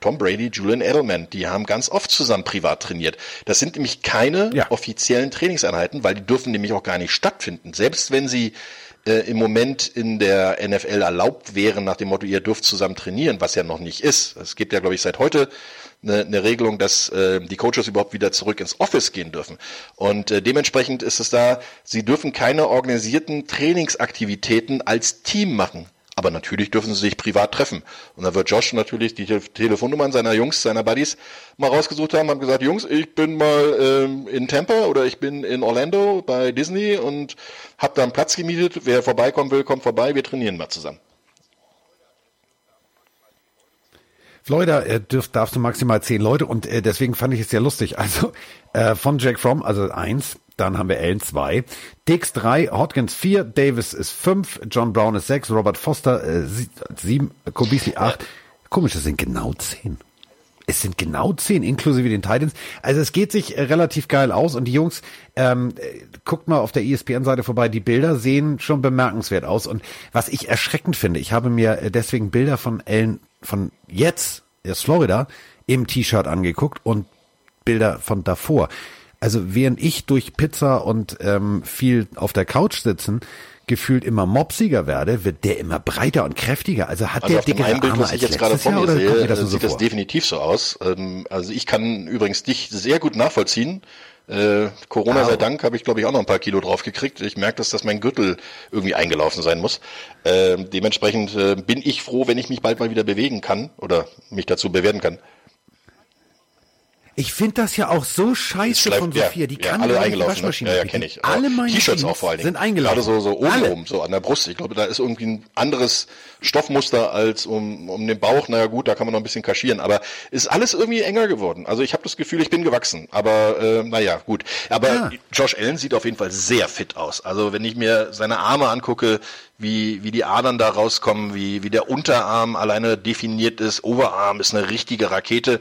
Speaker 2: Tom Brady, Julian Edelman, die haben ganz oft zusammen privat trainiert. Das sind nämlich keine ja. offiziellen Trainingseinheiten, weil die dürfen nämlich auch gar nicht stattfinden. Selbst wenn sie äh, im Moment in der NFL erlaubt wären, nach dem Motto, ihr dürft zusammen trainieren, was ja noch nicht ist. Es gibt ja, glaube ich, seit heute eine, eine Regelung, dass äh, die Coaches überhaupt wieder zurück ins Office gehen dürfen. Und äh, dementsprechend ist es da, sie dürfen keine organisierten Trainingsaktivitäten als Team machen. Aber natürlich dürfen sie sich privat treffen. Und da wird Josh natürlich die Te Telefonnummern seiner Jungs, seiner Buddies mal rausgesucht haben, haben gesagt, Jungs, ich bin mal ähm, in Tampa oder ich bin in Orlando bei Disney und hab da einen Platz gemietet. Wer vorbeikommen will, kommt vorbei, wir trainieren mal zusammen.
Speaker 1: Florida äh, dürft, darfst du maximal zehn Leute und äh, deswegen fand ich es sehr lustig. Also äh, von Jack Fromm, also eins, dann haben wir Allen 2. Dix 3, Hodgins 4, Davis ist 5, John Brown ist 6, Robert Foster äh, 7, Kobisi 8. Komisch, das sind genau 10. Es sind genau 10, inklusive den Titans. Also es geht sich äh, relativ geil aus und die Jungs, ähm, äh, guckt mal auf der ESPN-Seite vorbei, die Bilder sehen schon bemerkenswert aus. Und was ich erschreckend finde, ich habe mir äh, deswegen Bilder von Allen von jetzt, erst Florida, im T-Shirt angeguckt und Bilder von davor. Also während ich durch Pizza und ähm, viel auf der Couch sitzen, gefühlt immer mopsiger werde, wird der immer breiter und kräftiger. Also hat also der dickere
Speaker 2: Bild, Arme was ich jetzt gerade vor mir sehe, das sieht so das definitiv so aus. Ähm, also ich kann übrigens dich sehr gut nachvollziehen. Äh, Corona sei Dank habe ich, glaube ich, auch noch ein paar Kilo drauf gekriegt. Ich merke, dass, dass mein Gürtel irgendwie eingelaufen sein muss. Äh, dementsprechend äh, bin ich froh, wenn ich mich bald mal wieder bewegen kann oder mich dazu bewerten kann.
Speaker 1: Ich finde das ja auch so scheiße
Speaker 2: Schleif-
Speaker 1: von Sophia. Die kann
Speaker 2: alle eingelaufen. Ne?
Speaker 1: Waschmaschine
Speaker 2: Ja, ja, kenne ich.
Speaker 1: Alle meine
Speaker 2: T-Shirts auch vor allen Dingen.
Speaker 1: sind eingelaufen.
Speaker 2: Gerade so, so oben
Speaker 1: Alle.
Speaker 2: rum, so an der Brust. Ich glaube, da ist irgendwie ein anderes Stoffmuster als um, um den Bauch. Naja gut, da kann man noch ein bisschen kaschieren. Aber ist alles irgendwie enger geworden. Also ich habe das Gefühl, ich bin gewachsen. Aber äh, naja, gut. Aber
Speaker 1: Ja.
Speaker 2: Josh Allen sieht auf jeden Fall sehr fit aus. Also wenn ich mir seine Arme angucke, wie, wie die Adern da rauskommen, wie, wie der Unterarm alleine definiert ist, Oberarm ist eine richtige Rakete.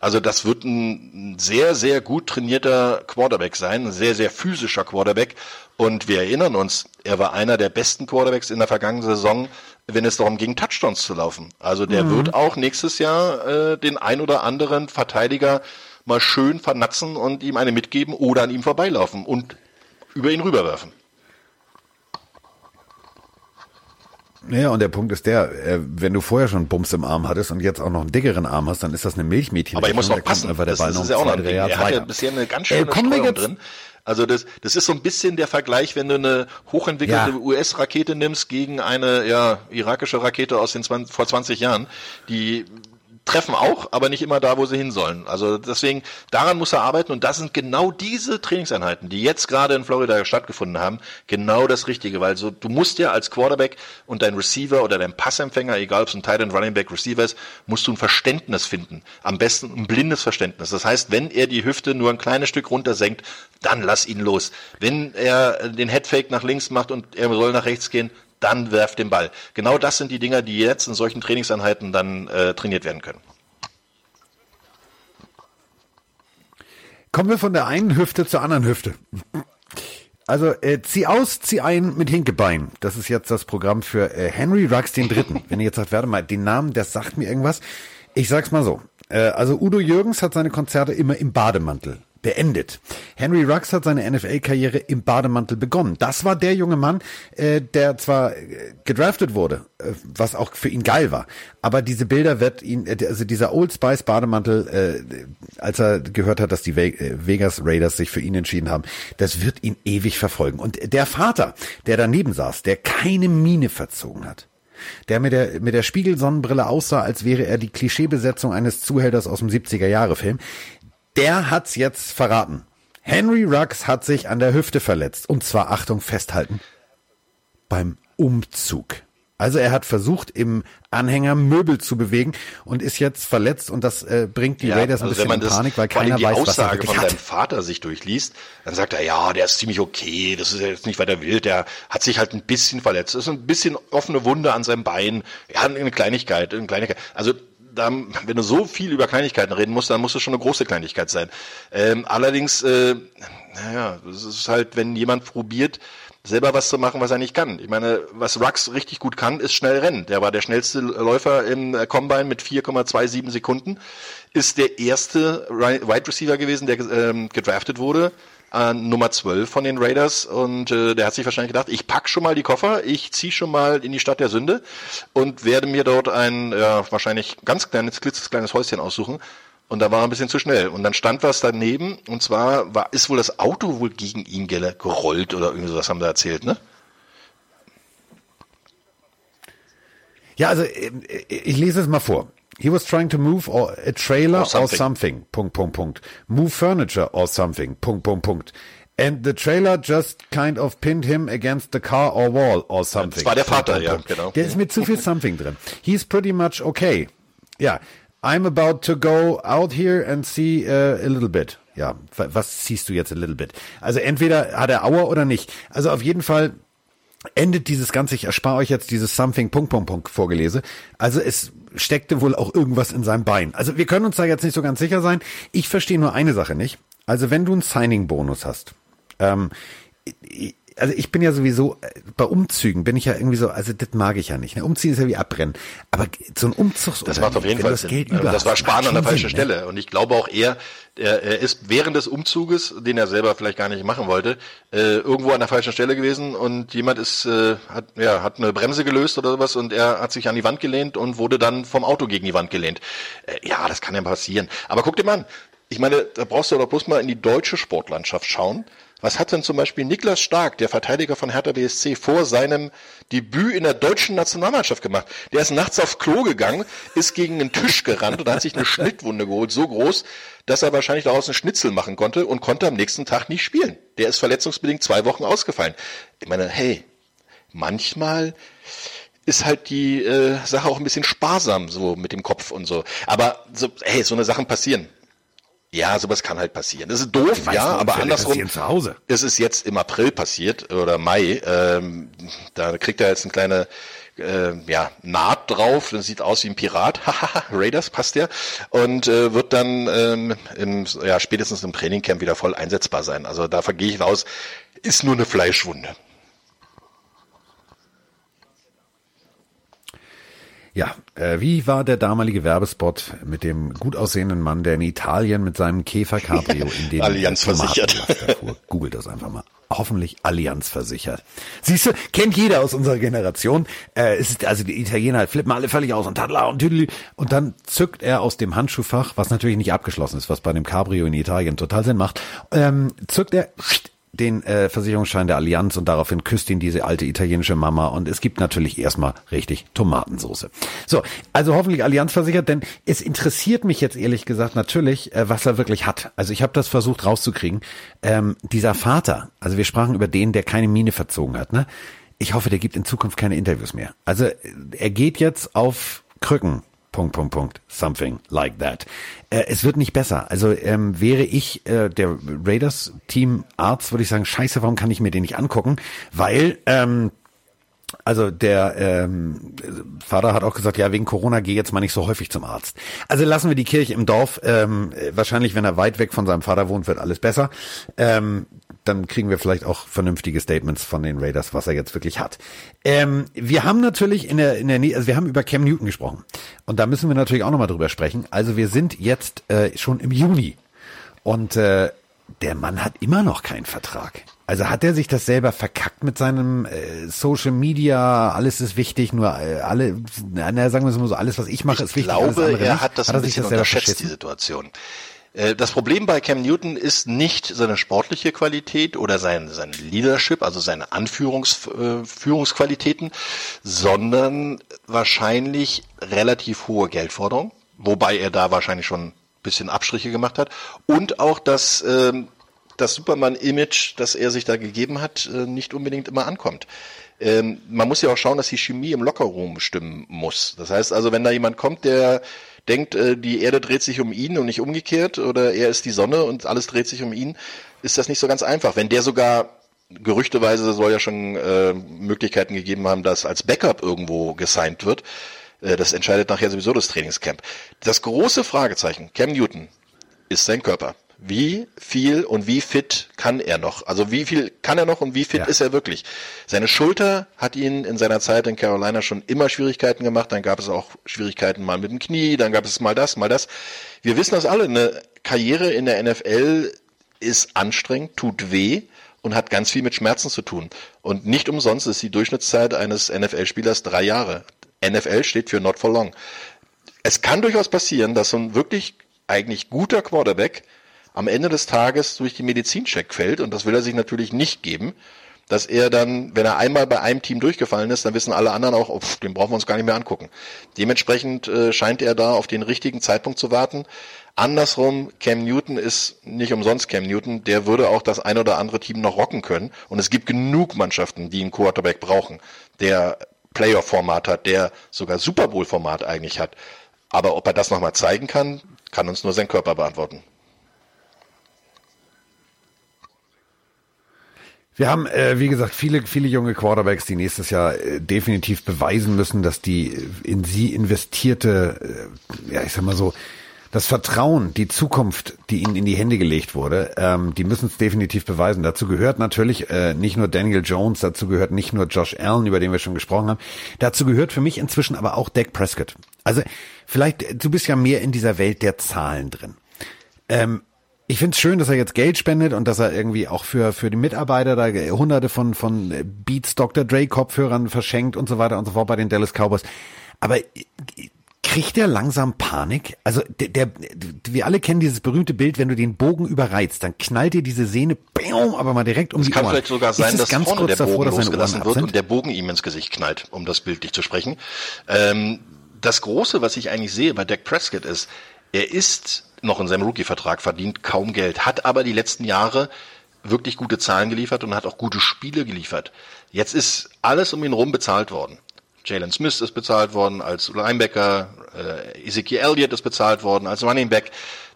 Speaker 2: Also das wird ein sehr, sehr gut trainierter Quarterback sein, ein sehr, sehr physischer Quarterback. Und wir erinnern uns, er war einer der besten Quarterbacks in der vergangenen Saison, wenn es darum ging, Touchdowns zu laufen. Also der wird auch nächstes Jahr äh, den ein oder anderen Verteidiger mal schön vernatzen und ihm eine mitgeben oder an ihm vorbeilaufen und über ihn rüberwerfen.
Speaker 1: Ja, und der Punkt ist der, äh, wenn du vorher schon Bums im Arm hattest und jetzt auch noch einen dickeren Arm hast, dann ist das eine Milchmädchen.
Speaker 2: Aber ich muss noch passen.
Speaker 1: Einfach der
Speaker 2: das,
Speaker 1: Ball
Speaker 2: das ist ja auch noch ein Ding. Er hat ja bisher eine ganz schöne
Speaker 1: jetzt-
Speaker 2: drin. Also das, das ist so ein bisschen der Vergleich, wenn du eine hochentwickelte
Speaker 1: Ja.
Speaker 2: US-Rakete nimmst gegen eine ja, irakische Rakete aus den 20, vor 20 Jahren, die treffen auch, aber nicht immer da, wo sie hin sollen. Also deswegen, daran muss er arbeiten und das sind genau diese Trainingseinheiten, die jetzt gerade in Florida stattgefunden haben, genau das Richtige, weil so, du musst ja als Quarterback und dein Receiver oder dein Passempfänger, egal ob es ein Tight End, Running Back, Receiver ist, musst du ein Verständnis finden. Am besten ein blindes Verständnis. Das heißt, wenn er die Hüfte nur ein kleines Stück runter senkt, dann lass ihn los. Wenn er den Headfake nach links macht und er soll nach rechts gehen, dann werft den Ball. Genau das sind die Dinger, die jetzt in solchen Trainingseinheiten dann äh, trainiert werden können.
Speaker 1: Kommen wir von der einen Hüfte zur anderen Hüfte. Also äh, zieh aus, zieh ein mit Hinkebein. Das ist jetzt das Programm für äh, Henry Ruggs den Dritten. Wenn ihr jetzt sagt, warte mal, den Namen, der sagt mir irgendwas. Ich sag's mal so. Äh, also Udo Jürgens hat seine Konzerte immer im Bademantel beendet. Henry Ruggs hat seine NFL-Karriere im Bademantel begonnen. Das war der junge Mann, äh, der zwar äh, gedraftet wurde, äh, was auch für ihn geil war, aber diese Bilder wird ihn, äh, also dieser Old Spice Bademantel, äh, als er gehört hat, dass die äh, Vegas Raiders sich für ihn entschieden haben, das wird ihn ewig verfolgen. Und der Vater, der daneben saß, der keine Miene verzogen hat, der mit der, mit der Spiegelsonnenbrille aussah, als wäre er die Klischeebesetzung eines Zuhälters aus dem 70er-Jahre-Film, der hat's jetzt verraten. Henry Ruggs hat sich an der Hüfte verletzt. Und zwar, Achtung, festhalten, beim Umzug. Also er hat versucht, im Anhänger Möbel zu bewegen und ist jetzt verletzt und das äh, bringt die Raiders ein
Speaker 2: also
Speaker 1: bisschen in Panik, weil keiner
Speaker 2: die
Speaker 1: weiß, was er
Speaker 2: Aussage
Speaker 1: wirklich
Speaker 2: von
Speaker 1: hat.
Speaker 2: seinem Vater sich durchliest, dann sagt er, ja, der ist ziemlich okay, das ist jetzt nicht weiter wild, der hat sich halt ein bisschen verletzt, das ist ein bisschen offene Wunde an seinem Bein, ja, eine Kleinigkeit, eine Kleinigkeit. Also da, wenn du so viel über Kleinigkeiten reden musst, dann muss es schon eine große Kleinigkeit sein. Ähm, allerdings, äh, naja, das ist halt, wenn jemand probiert, selber was zu machen, was er nicht kann. Ich meine, was Rux richtig gut kann, ist schnell rennen. Der war der schnellste Läufer im Combine mit 4,27 Sekunden. Ist der erste Wide Receiver gewesen, der ähm, gedraftet wurde. Äh, Nummer 12 von den Raiders und äh, der hat sich wahrscheinlich gedacht, ich pack schon mal die Koffer, ich zieh schon mal in die Stadt der Sünde und werde mir dort ein ja, wahrscheinlich ganz kleines, klitzekleines Häuschen aussuchen. Und da war er ein bisschen zu schnell. Und dann stand was daneben, und zwar war, ist wohl das Auto wohl gegen ihn gerollt oder irgendwie sowas haben sie erzählt, ne?
Speaker 1: Ja, also äh, ich lese es mal vor. He was trying to move or a trailer
Speaker 2: Or
Speaker 1: or
Speaker 2: something.
Speaker 1: something. Punkt, Punkt, Punkt. Move furniture or something. Punkt, Punkt, Punkt. And the trailer just kind of pinned him against the car or wall or something.
Speaker 2: Das war der Vater,
Speaker 1: Punkt,
Speaker 2: ja,
Speaker 1: Punkt.
Speaker 2: genau.
Speaker 1: Der ist mit zu viel something drin. He's pretty much okay. Ja. I'm about to go out here and see uh, a little bit. Ja, wa- was siehst du jetzt a little bit? Also entweder hat er Auer oder nicht. Also auf jeden Fall endet dieses Ganze, ich erspare euch jetzt dieses Something Punkt Punkt Punkt vorgelese. Also es steckte wohl auch irgendwas in seinem Bein. Also wir können uns da jetzt nicht so ganz sicher sein. Ich verstehe nur eine Sache nicht. Also wenn du einen Signing-Bonus hast, ähm, also ich bin ja sowieso, äh, bei Umzügen bin ich ja irgendwie so, also das mag ich ja nicht. Ne? Umziehen ist ja wie abbrennen. Aber so ein Umzugsunternehmen,
Speaker 2: Das macht auf jeden Fall
Speaker 1: das
Speaker 2: Sinn.
Speaker 1: Geld
Speaker 2: Also
Speaker 1: über
Speaker 2: das war
Speaker 1: macht
Speaker 2: an der falschen
Speaker 1: Sinn, ne?
Speaker 2: Stelle. Und ich glaube auch er, er, ist während des Umzuges, den er selber vielleicht gar nicht machen wollte, äh, irgendwo an der falschen Stelle gewesen und jemand ist, äh, hat, ja, hat eine Bremse gelöst oder sowas und er hat sich an die Wand gelehnt und wurde dann vom Auto gegen die Wand gelehnt. Ja, das kann ja passieren. Aber guck dir mal an. Ich meine, da brauchst du doch bloß mal in die deutsche Sportlandschaft schauen. Was hat denn zum Beispiel Niklas Stark, der Verteidiger von Hertha BSC, vor seinem Debüt in der deutschen Nationalmannschaft gemacht? Der ist nachts aufs Klo gegangen, ist gegen einen Tisch gerannt und hat sich eine Schnittwunde geholt, so groß, dass er wahrscheinlich daraus einen Schnitzel machen konnte und konnte am nächsten Tag nicht spielen. Der ist verletzungsbedingt zwei Wochen ausgefallen. Ich meine, hey, manchmal ist halt die äh, Sache auch ein bisschen sparsam so mit dem Kopf und so. Aber so, hey, so eine Sachen passieren. Ja, sowas kann halt passieren. Das ist doof, ja, aber andersrum.
Speaker 1: Zu Hause.
Speaker 2: Es ist jetzt im April passiert oder Mai. Ähm, da kriegt er jetzt eine kleine äh, ja, Naht drauf. Das sieht aus wie ein Pirat. Haha, Raiders passt ja. Und äh, wird dann ähm, im, ja, spätestens im Trainingcamp wieder voll einsetzbar sein. Also da vergehe ich raus. Ist nur eine Fleischwunde.
Speaker 1: Ja, äh, wie war der damalige Werbespot mit dem gut aussehenden Mann, der in Italien mit seinem Käfer Cabrio in den
Speaker 2: Allianz versichert.
Speaker 1: Fuhr. Googelt das einfach mal. Hoffentlich Allianz versichert. Siehst du, kennt jeder aus unserer Generation. Äh, es ist, also die Italiener flippen alle völlig aus und Tadla und Tüdeli. Und dann zückt er aus dem Handschuhfach, was natürlich nicht abgeschlossen ist, was bei dem Cabrio in Italien total Sinn macht, ähm, zückt er den äh, Versicherungsschein der Allianz und daraufhin küsst ihn diese alte italienische Mama und es gibt natürlich erstmal richtig Tomatensoße. So, also hoffentlich Allianz versichert, denn es interessiert mich jetzt ehrlich gesagt natürlich, äh, was er wirklich hat. Also ich habe das versucht rauszukriegen. Ähm, dieser Vater, also wir sprachen über den, der keine Mine verzogen hat, ne? Ich hoffe, der gibt in Zukunft keine Interviews mehr. Also er geht jetzt auf Krücken Punkt, Punkt, Punkt, something like that. Äh, es wird nicht besser. Also ähm, wäre ich äh, der Raiders Team Arzt, würde ich sagen, scheiße, warum kann ich mir den nicht angucken? Weil ähm, also der ähm, Vater hat auch gesagt, ja, wegen Corona geh jetzt mal nicht so häufig zum Arzt. Also lassen wir die Kirche im Dorf. Ähm, wahrscheinlich, wenn er weit weg von seinem Vater wohnt, wird alles besser. Ähm, dann kriegen wir vielleicht auch vernünftige Statements von den Raiders, was er jetzt wirklich hat. Ähm, wir haben natürlich in der, in der Nähe, also wir haben über Cam Newton gesprochen. Und da müssen wir natürlich auch nochmal drüber sprechen. Also wir sind jetzt äh, schon im Juni. Und äh, der Mann hat immer noch keinen Vertrag. Also hat er sich das selber verkackt mit seinem äh, Social Media, alles ist wichtig, nur äh, alle, na, sagen wir es mal so, alles, was ich mache, ist
Speaker 2: ich
Speaker 1: wichtig.
Speaker 2: Ich glaube, er hat das hat ein bisschen das unterschätzt, die Situation. Äh, das Problem bei Cam Newton ist nicht seine sportliche Qualität oder sein, sein Leadership, also seine Anführungs, äh, Führungsqualitäten, sondern wahrscheinlich relativ hohe Geldforderungen, wobei er da wahrscheinlich schon ein bisschen Abstriche gemacht hat und auch das ähm, das Superman-Image, das er sich da gegeben hat, äh, nicht unbedingt immer ankommt. Ähm, man muss ja auch schauen, dass die Chemie im Lockerroom stimmen muss. Das heißt also, wenn da jemand kommt, der denkt, äh, die Erde dreht sich um ihn und nicht umgekehrt, oder er ist die Sonne und alles dreht sich um ihn, ist das nicht so ganz einfach. Wenn der sogar gerüchteweise soll ja schon äh, Möglichkeiten gegeben haben, dass als Backup irgendwo gesigned wird. Äh, das entscheidet nachher sowieso das Trainingscamp. Das große Fragezeichen, Cam Newton, ist sein Körper wie viel und wie fit kann er noch? Also wie viel kann er noch und wie fit ja. ist er wirklich? Seine Schulter hat ihn in seiner Zeit in Carolina schon immer Schwierigkeiten gemacht. Dann gab es auch Schwierigkeiten mal mit dem Knie, dann gab es mal das, mal das. Wir wissen das alle. Eine Karriere in der NFL ist anstrengend, tut weh und hat ganz viel mit Schmerzen zu tun. Und nicht umsonst ist die Durchschnittszeit eines NFL-Spielers drei Jahre. NFL steht für not for long. Es kann durchaus passieren, dass so ein wirklich eigentlich guter Quarterback am Ende des Tages durch die Medizincheck fällt, und das will er sich natürlich nicht geben, dass er dann, wenn er einmal bei einem Team durchgefallen ist, dann wissen alle anderen auch, oh, den brauchen wir uns gar nicht mehr angucken. Dementsprechend äh, scheint er da auf den richtigen Zeitpunkt zu warten. Andersrum, Cam Newton ist nicht umsonst Cam Newton, der würde auch das ein oder andere Team noch rocken können. Und es gibt genug Mannschaften, die einen Quarterback brauchen, der Playoff-Format hat, der sogar Super Bowl-Format eigentlich hat. Aber ob er das nochmal zeigen kann, kann uns nur sein Körper beantworten.
Speaker 1: Wir haben, äh, wie gesagt, viele, viele junge Quarterbacks, die nächstes Jahr äh, definitiv beweisen müssen, dass die in sie investierte, äh, ja, ich sag mal so, das Vertrauen, die Zukunft, die ihnen in die Hände gelegt wurde, ähm, die müssen es definitiv beweisen. Dazu gehört natürlich äh, nicht nur Daniel Jones, dazu gehört nicht nur Josh Allen, über den wir schon gesprochen haben. Dazu gehört für mich inzwischen aber auch Dak Prescott. Also vielleicht, du bist ja mehr in dieser Welt der Zahlen drin. Ähm, ich finde es schön, dass er jetzt Geld spendet und dass er irgendwie auch für, für die Mitarbeiter da hunderte von, von Beats Dr. Dre Kopfhörern verschenkt und so weiter und so fort bei den Dallas Cowboys. Aber kriegt der langsam Panik? Also der, der, wir alle kennen dieses berühmte Bild, wenn du den Bogen überreizt, dann knallt dir diese Sehne, bam, aber mal direkt um
Speaker 2: es
Speaker 1: die
Speaker 2: kann
Speaker 1: Ohren.
Speaker 2: vielleicht sogar sein, dass
Speaker 1: ganz
Speaker 2: vorne
Speaker 1: kurz
Speaker 2: der
Speaker 1: davor,
Speaker 2: Bogen losgelassen wird und der Bogen ihm ins Gesicht knallt, um das bildlich zu sprechen. Ähm, das Große, was ich eigentlich sehe bei Dak Prescott ist, er ist noch in seinem Rookie-Vertrag, verdient kaum Geld, hat aber die letzten Jahre wirklich gute Zahlen geliefert und hat auch gute Spiele geliefert. Jetzt ist alles um ihn rum bezahlt worden. Jalen Smith ist bezahlt worden als Linebacker, äh, Ezekiel Elliott ist bezahlt worden als Running Back.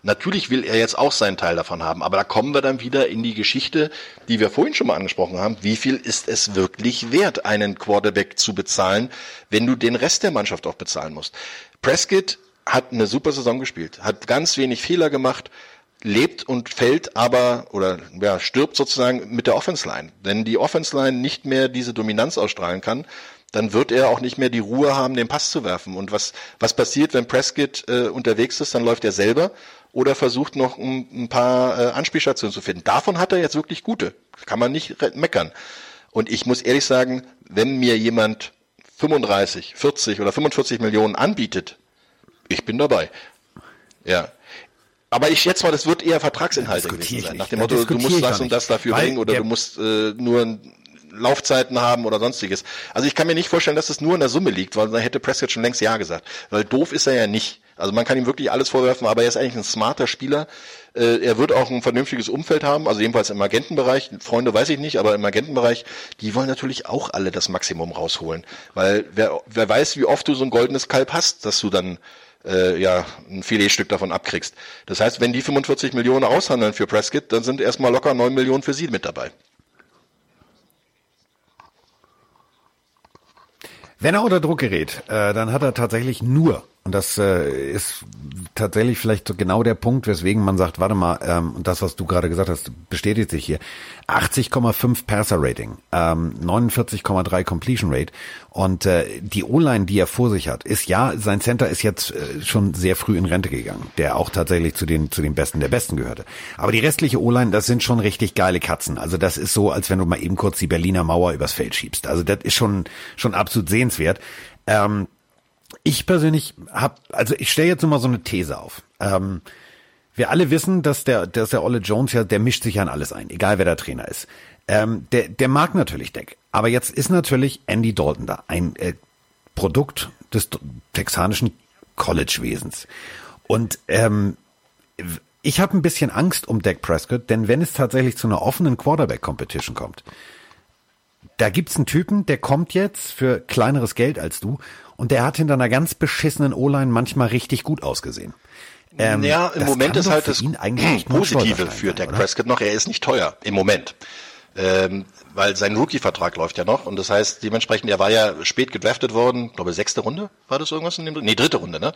Speaker 2: Natürlich will er jetzt auch seinen Teil davon haben, aber da kommen wir dann wieder in die Geschichte, die wir vorhin schon mal angesprochen haben. Wie viel ist es wirklich wert, einen Quarterback zu bezahlen, wenn du den Rest der Mannschaft auch bezahlen musst? Prescott hat eine super Saison gespielt, hat ganz wenig Fehler gemacht, lebt und fällt aber oder ja, stirbt sozusagen mit der Offense Line. Wenn die Offense Line nicht mehr diese Dominanz ausstrahlen kann, dann wird er auch nicht mehr die Ruhe haben, den Pass zu werfen. Und was, was passiert, wenn Prescott äh, unterwegs ist, dann läuft er selber oder versucht noch ein, ein paar äh, Anspielstationen zu finden. Davon hat er jetzt wirklich gute. Kann man nicht meckern. Und ich muss ehrlich sagen, wenn mir jemand 35, 40 oder 45 Millionen anbietet, ich bin dabei. Ja. Aber ich schätze mal, das wird eher Vertragsinhalte
Speaker 1: Diskutier
Speaker 2: gewesen sein. Nach dem Motto, du musst das und das dafür bringen oder
Speaker 1: der-
Speaker 2: du musst äh, nur Laufzeiten haben oder sonstiges. Also ich kann mir nicht vorstellen, dass es nur in der Summe liegt, weil dann hätte Prescott schon längst Ja gesagt. Weil doof ist er ja nicht. Also man kann ihm wirklich alles vorwerfen, aber er ist eigentlich ein smarter Spieler. Äh, er wird auch ein vernünftiges Umfeld haben, also jedenfalls im Agentenbereich. Freunde weiß ich nicht, aber im Agentenbereich, die wollen natürlich auch alle das Maximum rausholen. Weil wer, wer weiß, wie oft du so ein goldenes Kalb hast, dass du dann äh, ja ein Filetstück davon abkriegst. Das heißt, wenn die 45 Millionen aushandeln für Prescott, dann sind erstmal locker 9 Millionen für sie mit dabei.
Speaker 1: Wenn er unter Druck gerät, äh, dann hat er tatsächlich nur, und das äh, ist tatsächlich vielleicht so genau der Punkt, weswegen man sagt, warte mal, ähm, das, was du gerade gesagt hast, bestätigt sich hier. 80,5 Passer-Rating, ähm, 49,3 Completion Rate und äh, die O-Line, die er vor sich hat, ist ja, sein Center ist jetzt äh, schon sehr früh in Rente gegangen, der auch tatsächlich zu den, zu den Besten der Besten gehörte. Aber die restliche O-Line, das sind schon richtig geile Katzen. Also das ist so, als wenn du mal eben kurz die Berliner Mauer übers Feld schiebst. Also das ist schon, schon absolut sehenswert. Ähm, ich persönlich habe, also ich stelle jetzt nur mal so eine These auf. Ähm, wir alle wissen, dass der, dass der Olle Jones ja, der mischt sich ja in alles ein, egal wer der Trainer ist. Ähm, der, der mag natürlich Deck. Aber jetzt ist natürlich Andy Dalton da, ein äh, Produkt des texanischen College-Wesens. Und ähm, ich habe ein bisschen Angst um Dak Prescott, denn wenn es tatsächlich zu einer offenen Quarterback-Competition kommt, da gibt's einen Typen, der kommt jetzt für kleineres Geld als du und der hat hinter einer ganz beschissenen O-Line manchmal richtig gut ausgesehen. Ähm,
Speaker 2: ja, im Moment ist halt das Positive für Dak? Prescott noch, er ist nicht teuer im Moment. Ähm, weil sein Rookie-Vertrag läuft ja noch und das heißt, dementsprechend, er war ja spät gedraftet worden, ich glaube sechste Runde, war das irgendwas in dem Nee, dritte Runde, ne?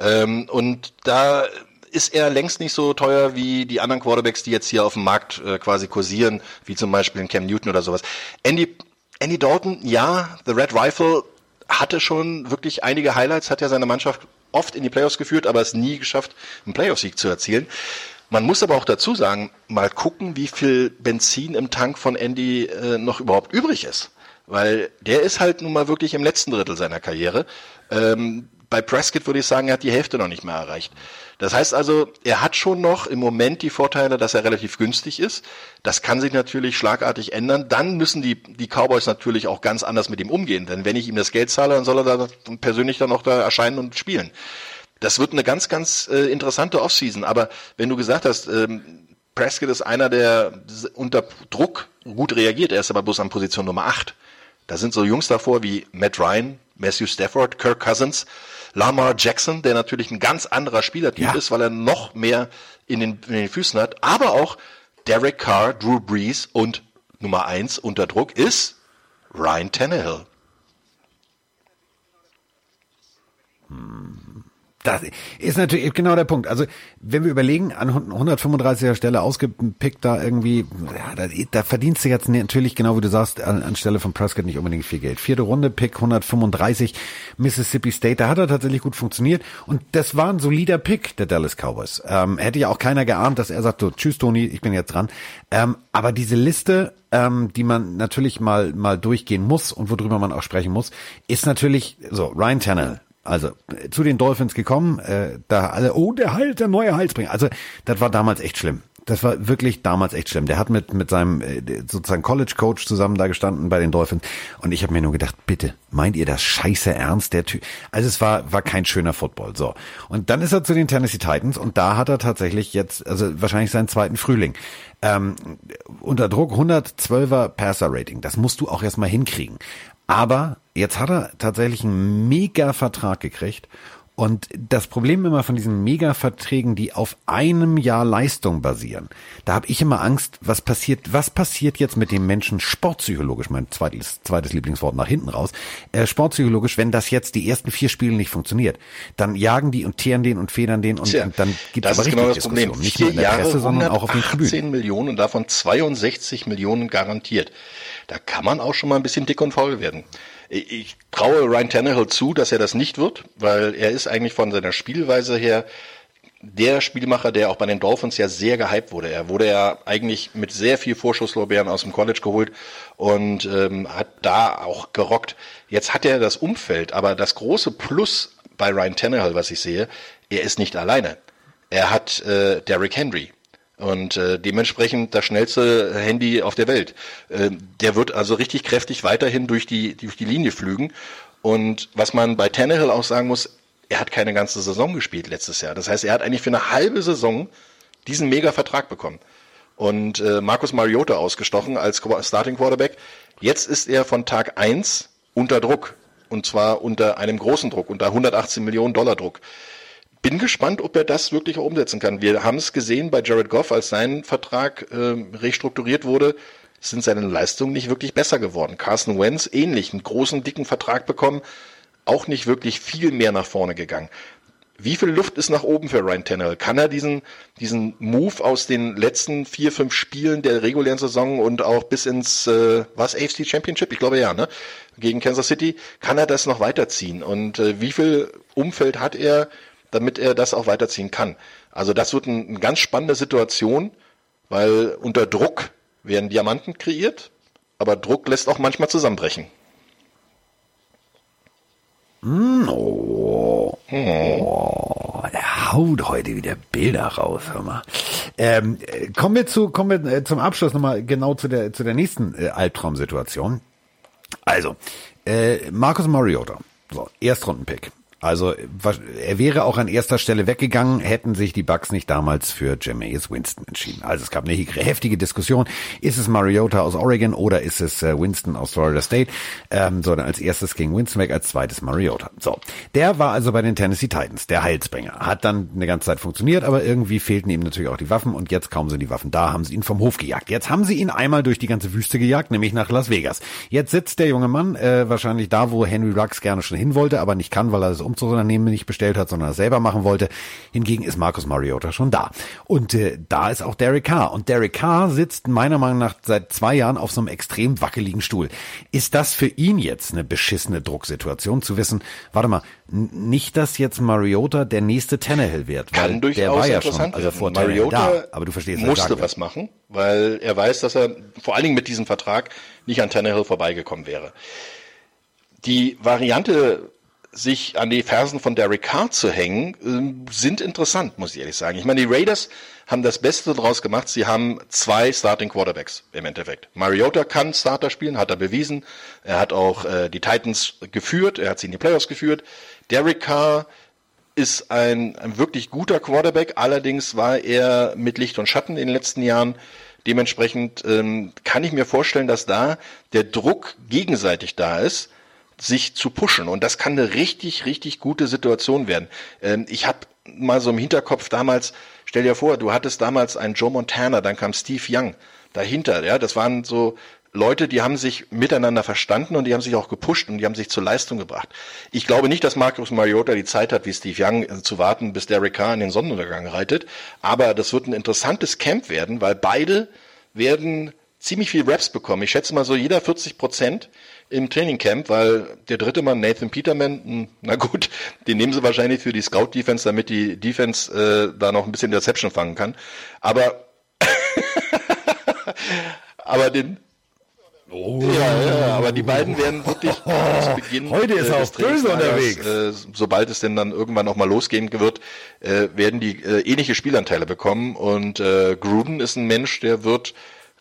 Speaker 2: Ähm, und da ist er längst nicht so teuer wie die anderen Quarterbacks, die jetzt hier auf dem Markt äh, quasi kursieren, wie zum Beispiel ein Cam Newton oder sowas. Andy, Andy Dalton, ja, The Red Rifle hatte schon wirklich einige Highlights, hat ja seine Mannschaft oft in die Playoffs geführt, aber es nie geschafft, einen Playoff-Sieg zu erzielen. Man muss aber auch dazu sagen, mal gucken, wie viel Benzin im Tank von Andy äh, noch überhaupt übrig ist. Weil der ist halt nun mal wirklich im letzten Drittel seiner Karriere. Ähm, bei Prescott würde ich sagen, er hat die Hälfte noch nicht mehr erreicht. Das heißt also, er hat schon noch im Moment die Vorteile, dass er relativ günstig ist. Das kann sich natürlich schlagartig ändern. Dann müssen die, die Cowboys natürlich auch ganz anders mit ihm umgehen. Denn wenn ich ihm das Geld zahle, dann soll er da persönlich dann auch da erscheinen und spielen. Das wird eine ganz, ganz äh, interessante Offseason. Aber wenn du gesagt hast, ähm, Prescott ist einer, der unter Druck gut reagiert, er ist aber bloß an Position Nummer 8. Da sind so Jungs davor wie Matt Ryan, Matthew Stafford, Kirk Cousins, Lamar Jackson, der natürlich ein ganz anderer Spielertyp
Speaker 1: Ja.
Speaker 2: ist, weil er noch mehr in den, in den Füßen hat. Aber auch Derek Carr, Drew Brees und Nummer 1 unter Druck ist Ryan Tannehill.
Speaker 1: Das ist natürlich genau der Punkt. Also, wenn wir überlegen, an 135er Stelle ausgepickt da irgendwie, ja, da, da verdienst du jetzt natürlich, genau wie du sagst, an, anstelle von Prescott nicht unbedingt viel Geld. Vierte Runde, Pick 135, Mississippi State, da hat er tatsächlich gut funktioniert. Und das war ein solider Pick der Dallas Cowboys. Ähm, hätte ja auch keiner geahnt, dass er sagt, so, tschüss Toni, ich bin jetzt dran. Ähm, aber diese Liste, ähm, die man natürlich mal, mal durchgehen muss und worüber man auch sprechen muss, ist natürlich so, Ryan Tannehill, Also äh, zu den Dolphins gekommen, äh, da alle, oh, der Halt, der neue Heilsbringer. Also das war damals echt schlimm. Das war wirklich damals echt schlimm. Der hat mit mit seinem äh, sozusagen College Coach zusammen da gestanden bei den Dolphins und ich habe mir nur gedacht, bitte, meint ihr das scheiße ernst der Typ? Also es war war kein schöner Football, so. Und dann ist er zu den Tennessee Titans und da hat er tatsächlich jetzt also wahrscheinlich seinen zweiten Frühling. Ähm, unter Druck 112er Passer Rating. Das musst du auch erstmal hinkriegen. Aber jetzt hat er tatsächlich einen mega Vertrag gekriegt und das Problem immer von diesen Mega-Verträgen, die auf einem Jahr Leistung basieren, da habe ich immer Angst, was passiert, was passiert jetzt mit dem Menschen sportpsychologisch, mein zweites, zweites Lieblingswort nach hinten raus, äh, sportpsychologisch, wenn das jetzt die ersten vier Spiele nicht funktioniert, dann jagen die und teeren den und federn den und,
Speaker 2: Tja,
Speaker 1: und dann gibt
Speaker 2: es
Speaker 1: aber
Speaker 2: genau
Speaker 1: richtig
Speaker 2: das Problem.
Speaker 1: Nicht nur in der
Speaker 2: Jahre,
Speaker 1: Presse, sondern auch auf den Tribünen.
Speaker 2: 10 Millionen und davon 62 Millionen garantiert. Da kann man auch schon mal ein bisschen dick und faul werden. Ich traue Ryan Tannehill zu, dass er das nicht wird, weil er ist eigentlich von seiner Spielweise her der Spielmacher, der auch bei den Dolphins ja sehr gehypt wurde. Er wurde ja eigentlich mit sehr viel Vorschusslorbeeren aus dem College geholt und ähm, hat da auch gerockt. Jetzt hat er das Umfeld, aber das große Plus bei Ryan Tannehill, was ich sehe, er ist nicht alleine. Er hat äh, Derrick Henry, und äh, dementsprechend das schnellste Handy auf der Welt. Äh, der wird also richtig kräftig weiterhin durch die, durch die Linie flügen. Und was man bei Tannehill auch sagen muss, er hat keine ganze Saison gespielt letztes Jahr. Das heißt, er hat eigentlich für eine halbe Saison diesen Mega-Vertrag bekommen. Und äh, Markus Mariota ausgestochen als Starting Quarterback. Jetzt ist er von Tag eins unter Druck. Und zwar unter einem großen Druck, unter 118 Millionen Dollar Druck bin gespannt, ob er das wirklich auch umsetzen kann. Wir haben es gesehen bei Jared Goff, als sein Vertrag äh, restrukturiert wurde, sind seine Leistungen nicht wirklich besser geworden. Carson Wentz ähnlich, einen großen, dicken Vertrag bekommen, auch nicht wirklich viel mehr nach vorne gegangen. Wie viel Luft ist nach oben für Ryan Tannehill? Kann er diesen, diesen Move aus den letzten vier, fünf Spielen der regulären Saison und auch bis ins, äh, was, AFC Championship? Ich glaube ja, ne? Gegen Kansas City. Kann er das noch weiterziehen? Und äh, wie viel Umfeld hat er, damit er das auch weiterziehen kann. Also das wird ein, eine ganz spannende Situation, weil unter Druck werden Diamanten kreiert, aber Druck lässt auch manchmal zusammenbrechen.
Speaker 1: Mm, oh, oh, der haut heute wieder Bilder raus, hör mal. Ähm, kommen wir zu, kommen wir äh, zum Abschluss nochmal genau zu der, zu der nächsten äh, Albtraumsituation. Also, äh, Markus Mariota, so, Erstrundenpick. Also er wäre auch an erster Stelle weggegangen, hätten sich die Bucks nicht damals für Jameis Winston entschieden. Also es gab eine heftige Diskussion. Ist es Mariota aus Oregon oder ist es äh, Winston aus Florida State? Ähm, so, als erstes ging Winston weg, als zweites Mariota. So, der war also bei den Tennessee Titans, der Heilsbringer. Hat dann eine ganze Zeit funktioniert, aber irgendwie fehlten ihm natürlich auch die Waffen und jetzt kaum sind die Waffen da, haben sie ihn vom Hof gejagt. Jetzt haben sie ihn einmal durch die ganze Wüste gejagt, nämlich nach Las Vegas. Jetzt sitzt der junge Mann äh, wahrscheinlich da, wo Henry Ruggs gerne schon hin wollte, aber nicht kann, weil er das Umzugsunternehmen nicht bestellt hat, sondern selber machen wollte. Hingegen ist Marcus Mariota schon da. Und äh, da ist auch Derek Carr. Und Derek Carr sitzt meiner Meinung nach seit zwei Jahren auf so einem extrem wackeligen Stuhl. Ist das für ihn jetzt eine beschissene Drucksituation, zu wissen, warte mal, nicht, dass jetzt Mariota der nächste Tannehill wird.
Speaker 2: Kann durchaus der war ja schon, also vor Mariota da, aber du verstehst, musste was machen, weil er weiß, dass er vor allen Dingen mit diesem Vertrag nicht an Tannehill vorbeigekommen wäre. Die Variante sich an die Fersen von Derek Carr zu hängen, ähm, sind interessant, muss ich ehrlich sagen. Ich meine, die Raiders haben das Beste daraus gemacht. Sie haben zwei Starting Quarterbacks im Endeffekt. Mariota kann Starter spielen, hat er bewiesen. Er hat auch äh, die Titans geführt, er hat sie in die Playoffs geführt. Derek Carr ist ein, ein wirklich guter Quarterback, allerdings war er mit Licht und Schatten in den letzten Jahren. Dementsprechend ähm, kann ich mir vorstellen, dass da der Druck gegenseitig da ist sich zu pushen. Und das kann eine richtig, richtig gute Situation werden. Ähm, ich habe mal so im Hinterkopf damals, stell dir vor, du hattest damals einen Joe Montana, dann kam Steve Young dahinter. Ja, das waren so Leute, die haben sich miteinander verstanden und die haben sich auch gepusht und die haben sich zur Leistung gebracht. Ich glaube nicht, dass Marcus Mariota die Zeit hat, wie Steve Young äh, zu warten, bis Derek Carr in den Sonnenuntergang reitet. Aber das wird ein interessantes Camp werden, weil beide werden ziemlich viel Raps bekommen. Ich schätze mal so jeder 40 Prozent im Trainingcamp, weil der dritte Mann, Nathan Peterman, hm, na gut, den nehmen sie wahrscheinlich für die Scout-Defense, damit die Defense äh, da noch ein bisschen Deception fangen kann. Aber, aber den, Oh. Ja, ja, aber die beiden werden wirklich oh, zu Beginn
Speaker 1: Heute ist er äh, auch böse unterwegs.
Speaker 2: Äh, sobald es denn dann irgendwann auch mal losgehen wird, äh, werden die äh, ähnliche Spielanteile bekommen und äh, Gruden ist ein Mensch, der wird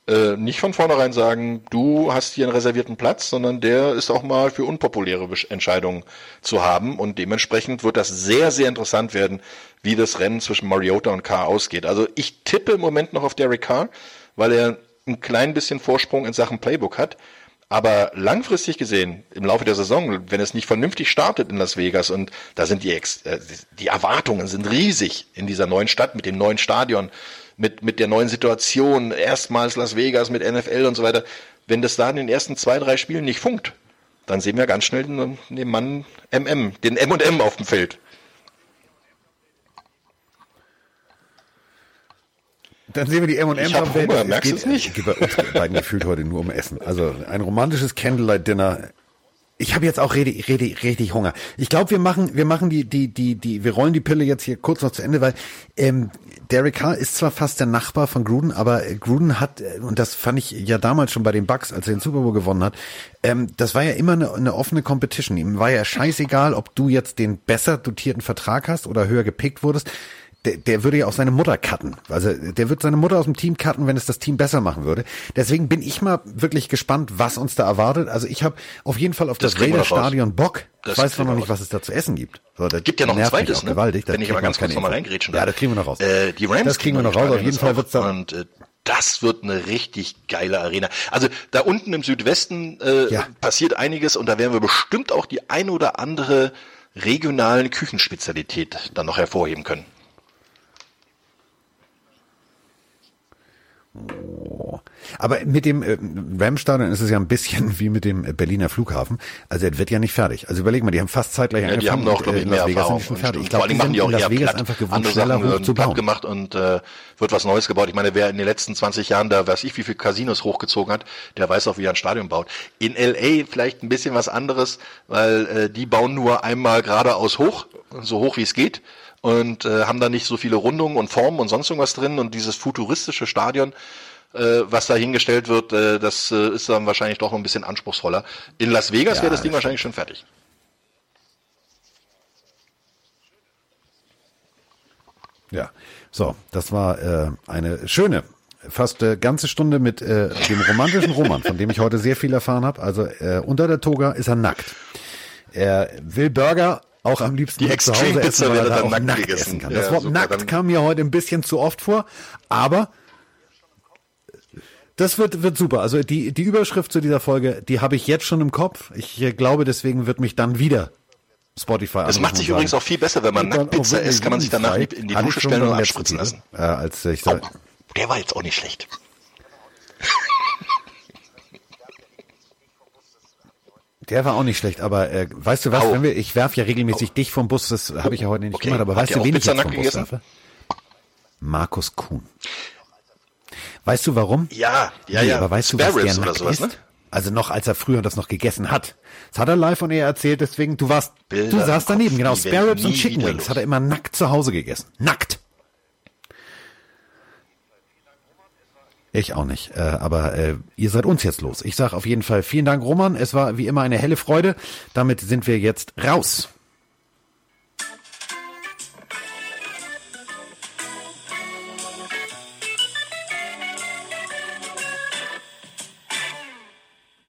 Speaker 2: äh, nicht von vornherein sagen, du hast hier einen reservierten Platz, sondern der ist auch mal für unpopuläre Entscheidungen zu haben und dementsprechend wird das sehr, sehr interessant werden, wie das Rennen zwischen Mariota und Carr ausgeht. Also ich tippe im Moment noch auf Derek Carr, weil er ein klein bisschen Vorsprung in Sachen Playbook hat. Aber langfristig gesehen, im Laufe der Saison, wenn es nicht vernünftig startet in Las Vegas und da sind die, Ex äh, die Erwartungen sind riesig in dieser neuen Stadt mit dem neuen Stadion, mit, mit der neuen Situation, erstmals Las Vegas mit NFL und so weiter. Wenn das da in den ersten zwei, drei Spielen nicht funkt, dann sehen wir ganz schnell den, den Mann MM, den M&M auf dem Feld.
Speaker 1: Dann sehen wir die M&M's
Speaker 2: am Feld. Hunger, merkst du es nicht?
Speaker 1: Geht bei uns beiden gefühlt heute nur um Essen. Also ein romantisches Candlelight-Dinner ich habe jetzt auch richtig, richtig, richtig Hunger. Ich glaube, wir machen, wir machen die, die, die, die, wir rollen die Pille jetzt hier kurz noch zu Ende, weil ähm, Derek Carr ist zwar fast der Nachbar von Gruden, aber Gruden hat, äh, und das fand ich ja damals schon bei den Bucks, als er den Super Bowl gewonnen hat, ähm, das war ja immer eine, eine offene Competition. Ihm war ja scheißegal, ob du jetzt den besser dotierten Vertrag hast oder höher gepickt wurdest der, der würde ja auch seine Mutter cutten. Also der wird seine Mutter aus dem Team cutten, wenn es das Team besser machen würde. Deswegen bin ich mal wirklich gespannt, was uns da erwartet. Also ich habe auf jeden Fall auf das, das Raider Stadion Bock. Das ich weiß noch nicht, was es da zu essen gibt.
Speaker 2: So, das gibt ja noch ein zweites, ne?
Speaker 1: Gewaltig.
Speaker 2: Wenn ich aber ganz kurz nochmal reingrätschen
Speaker 1: darf. Ja, das kriegen wir noch raus.
Speaker 2: Äh, die Rams
Speaker 1: das kriegen wir noch raus. Auf jeden Fall wird's da.
Speaker 2: Und, äh, das wird eine richtig geile Arena. Also da unten im Südwesten äh, ja. passiert einiges und da werden wir bestimmt auch die ein oder andere regionalen Küchenspezialität dann noch hervorheben können.
Speaker 1: Aber mit dem äh, Ram-Stadion ist es ja ein bisschen wie mit dem äh, Berliner Flughafen. Also er wird ja nicht fertig. Also überleg mal, die haben fast zeitgleich
Speaker 2: ja, Die haben noch, glaube ich, mehr Vegas Erfahrung.
Speaker 1: fertig. Ich glaube, die machen die auch Las Vegas platt. einfach gewohnt, Andere schneller Sachen hochzubauen.
Speaker 2: gemacht und äh, wird was Neues gebaut. Ich meine, wer in den letzten 20 Jahren da, weiß ich, wie viele Casinos hochgezogen hat, der weiß auch, wie er ein Stadion baut. In L.A. vielleicht ein bisschen was anderes, weil äh, die bauen nur einmal geradeaus hoch, so hoch wie es geht und äh, haben da nicht so viele Rundungen und Formen und sonst irgendwas drin und dieses futuristische Stadion, äh, was da hingestellt wird, äh, das äh, ist dann wahrscheinlich doch ein bisschen anspruchsvoller. In Las Vegas ja, wäre das Ding wahrscheinlich schon fertig.
Speaker 1: Ja, so, das war äh, eine schöne, fast äh, ganze Stunde mit äh, dem romantischen Roman, von dem ich heute sehr viel erfahren habe. Also äh, unter der Toga ist er nackt. Er will Burger auch am liebsten
Speaker 2: die zu Hause essen, weil er da auch nackt,
Speaker 1: nackt essen kann. Das ja, Wort super, nackt kam mir heute ein bisschen zu oft vor, aber das wird, wird super. Also die, die Überschrift zu dieser Folge, die habe ich jetzt schon im Kopf. Ich äh, glaube, deswegen wird mich dann wieder Spotify
Speaker 2: Das macht sich übrigens auch viel besser, wenn man Nacktpizza isst, kann man sich danach in die Dusche stellen und abspritzen lassen.
Speaker 1: Äh, als ich
Speaker 2: oh, der war jetzt auch nicht schlecht.
Speaker 1: Der war auch nicht schlecht, aber äh, weißt du was, wenn wir, ich werf ja regelmäßig oh. dich vom Bus, das habe ich ja heute nicht okay. gemacht, aber Hat weißt du, wen ich jetzt vom Bus werfe? Markus Kuhn. Weißt du warum?
Speaker 2: Ja, ja, nee, ja.
Speaker 1: Aber weißt Spare du, was der nackt sowas, ist? Ne? Also noch, als er früher das noch gegessen hat. Das hat er live von ihr erzählt, deswegen, du warst, Bilder du saßt daneben, genau. Spare Ribs und Chicken Wings hat er immer nackt zu Hause gegessen. Nackt. Ich auch nicht. Äh, aber äh, ihr seid uns jetzt los. Ich sage auf jeden Fall vielen Dank, Roman. Es war wie immer eine helle Freude. Damit sind wir jetzt raus.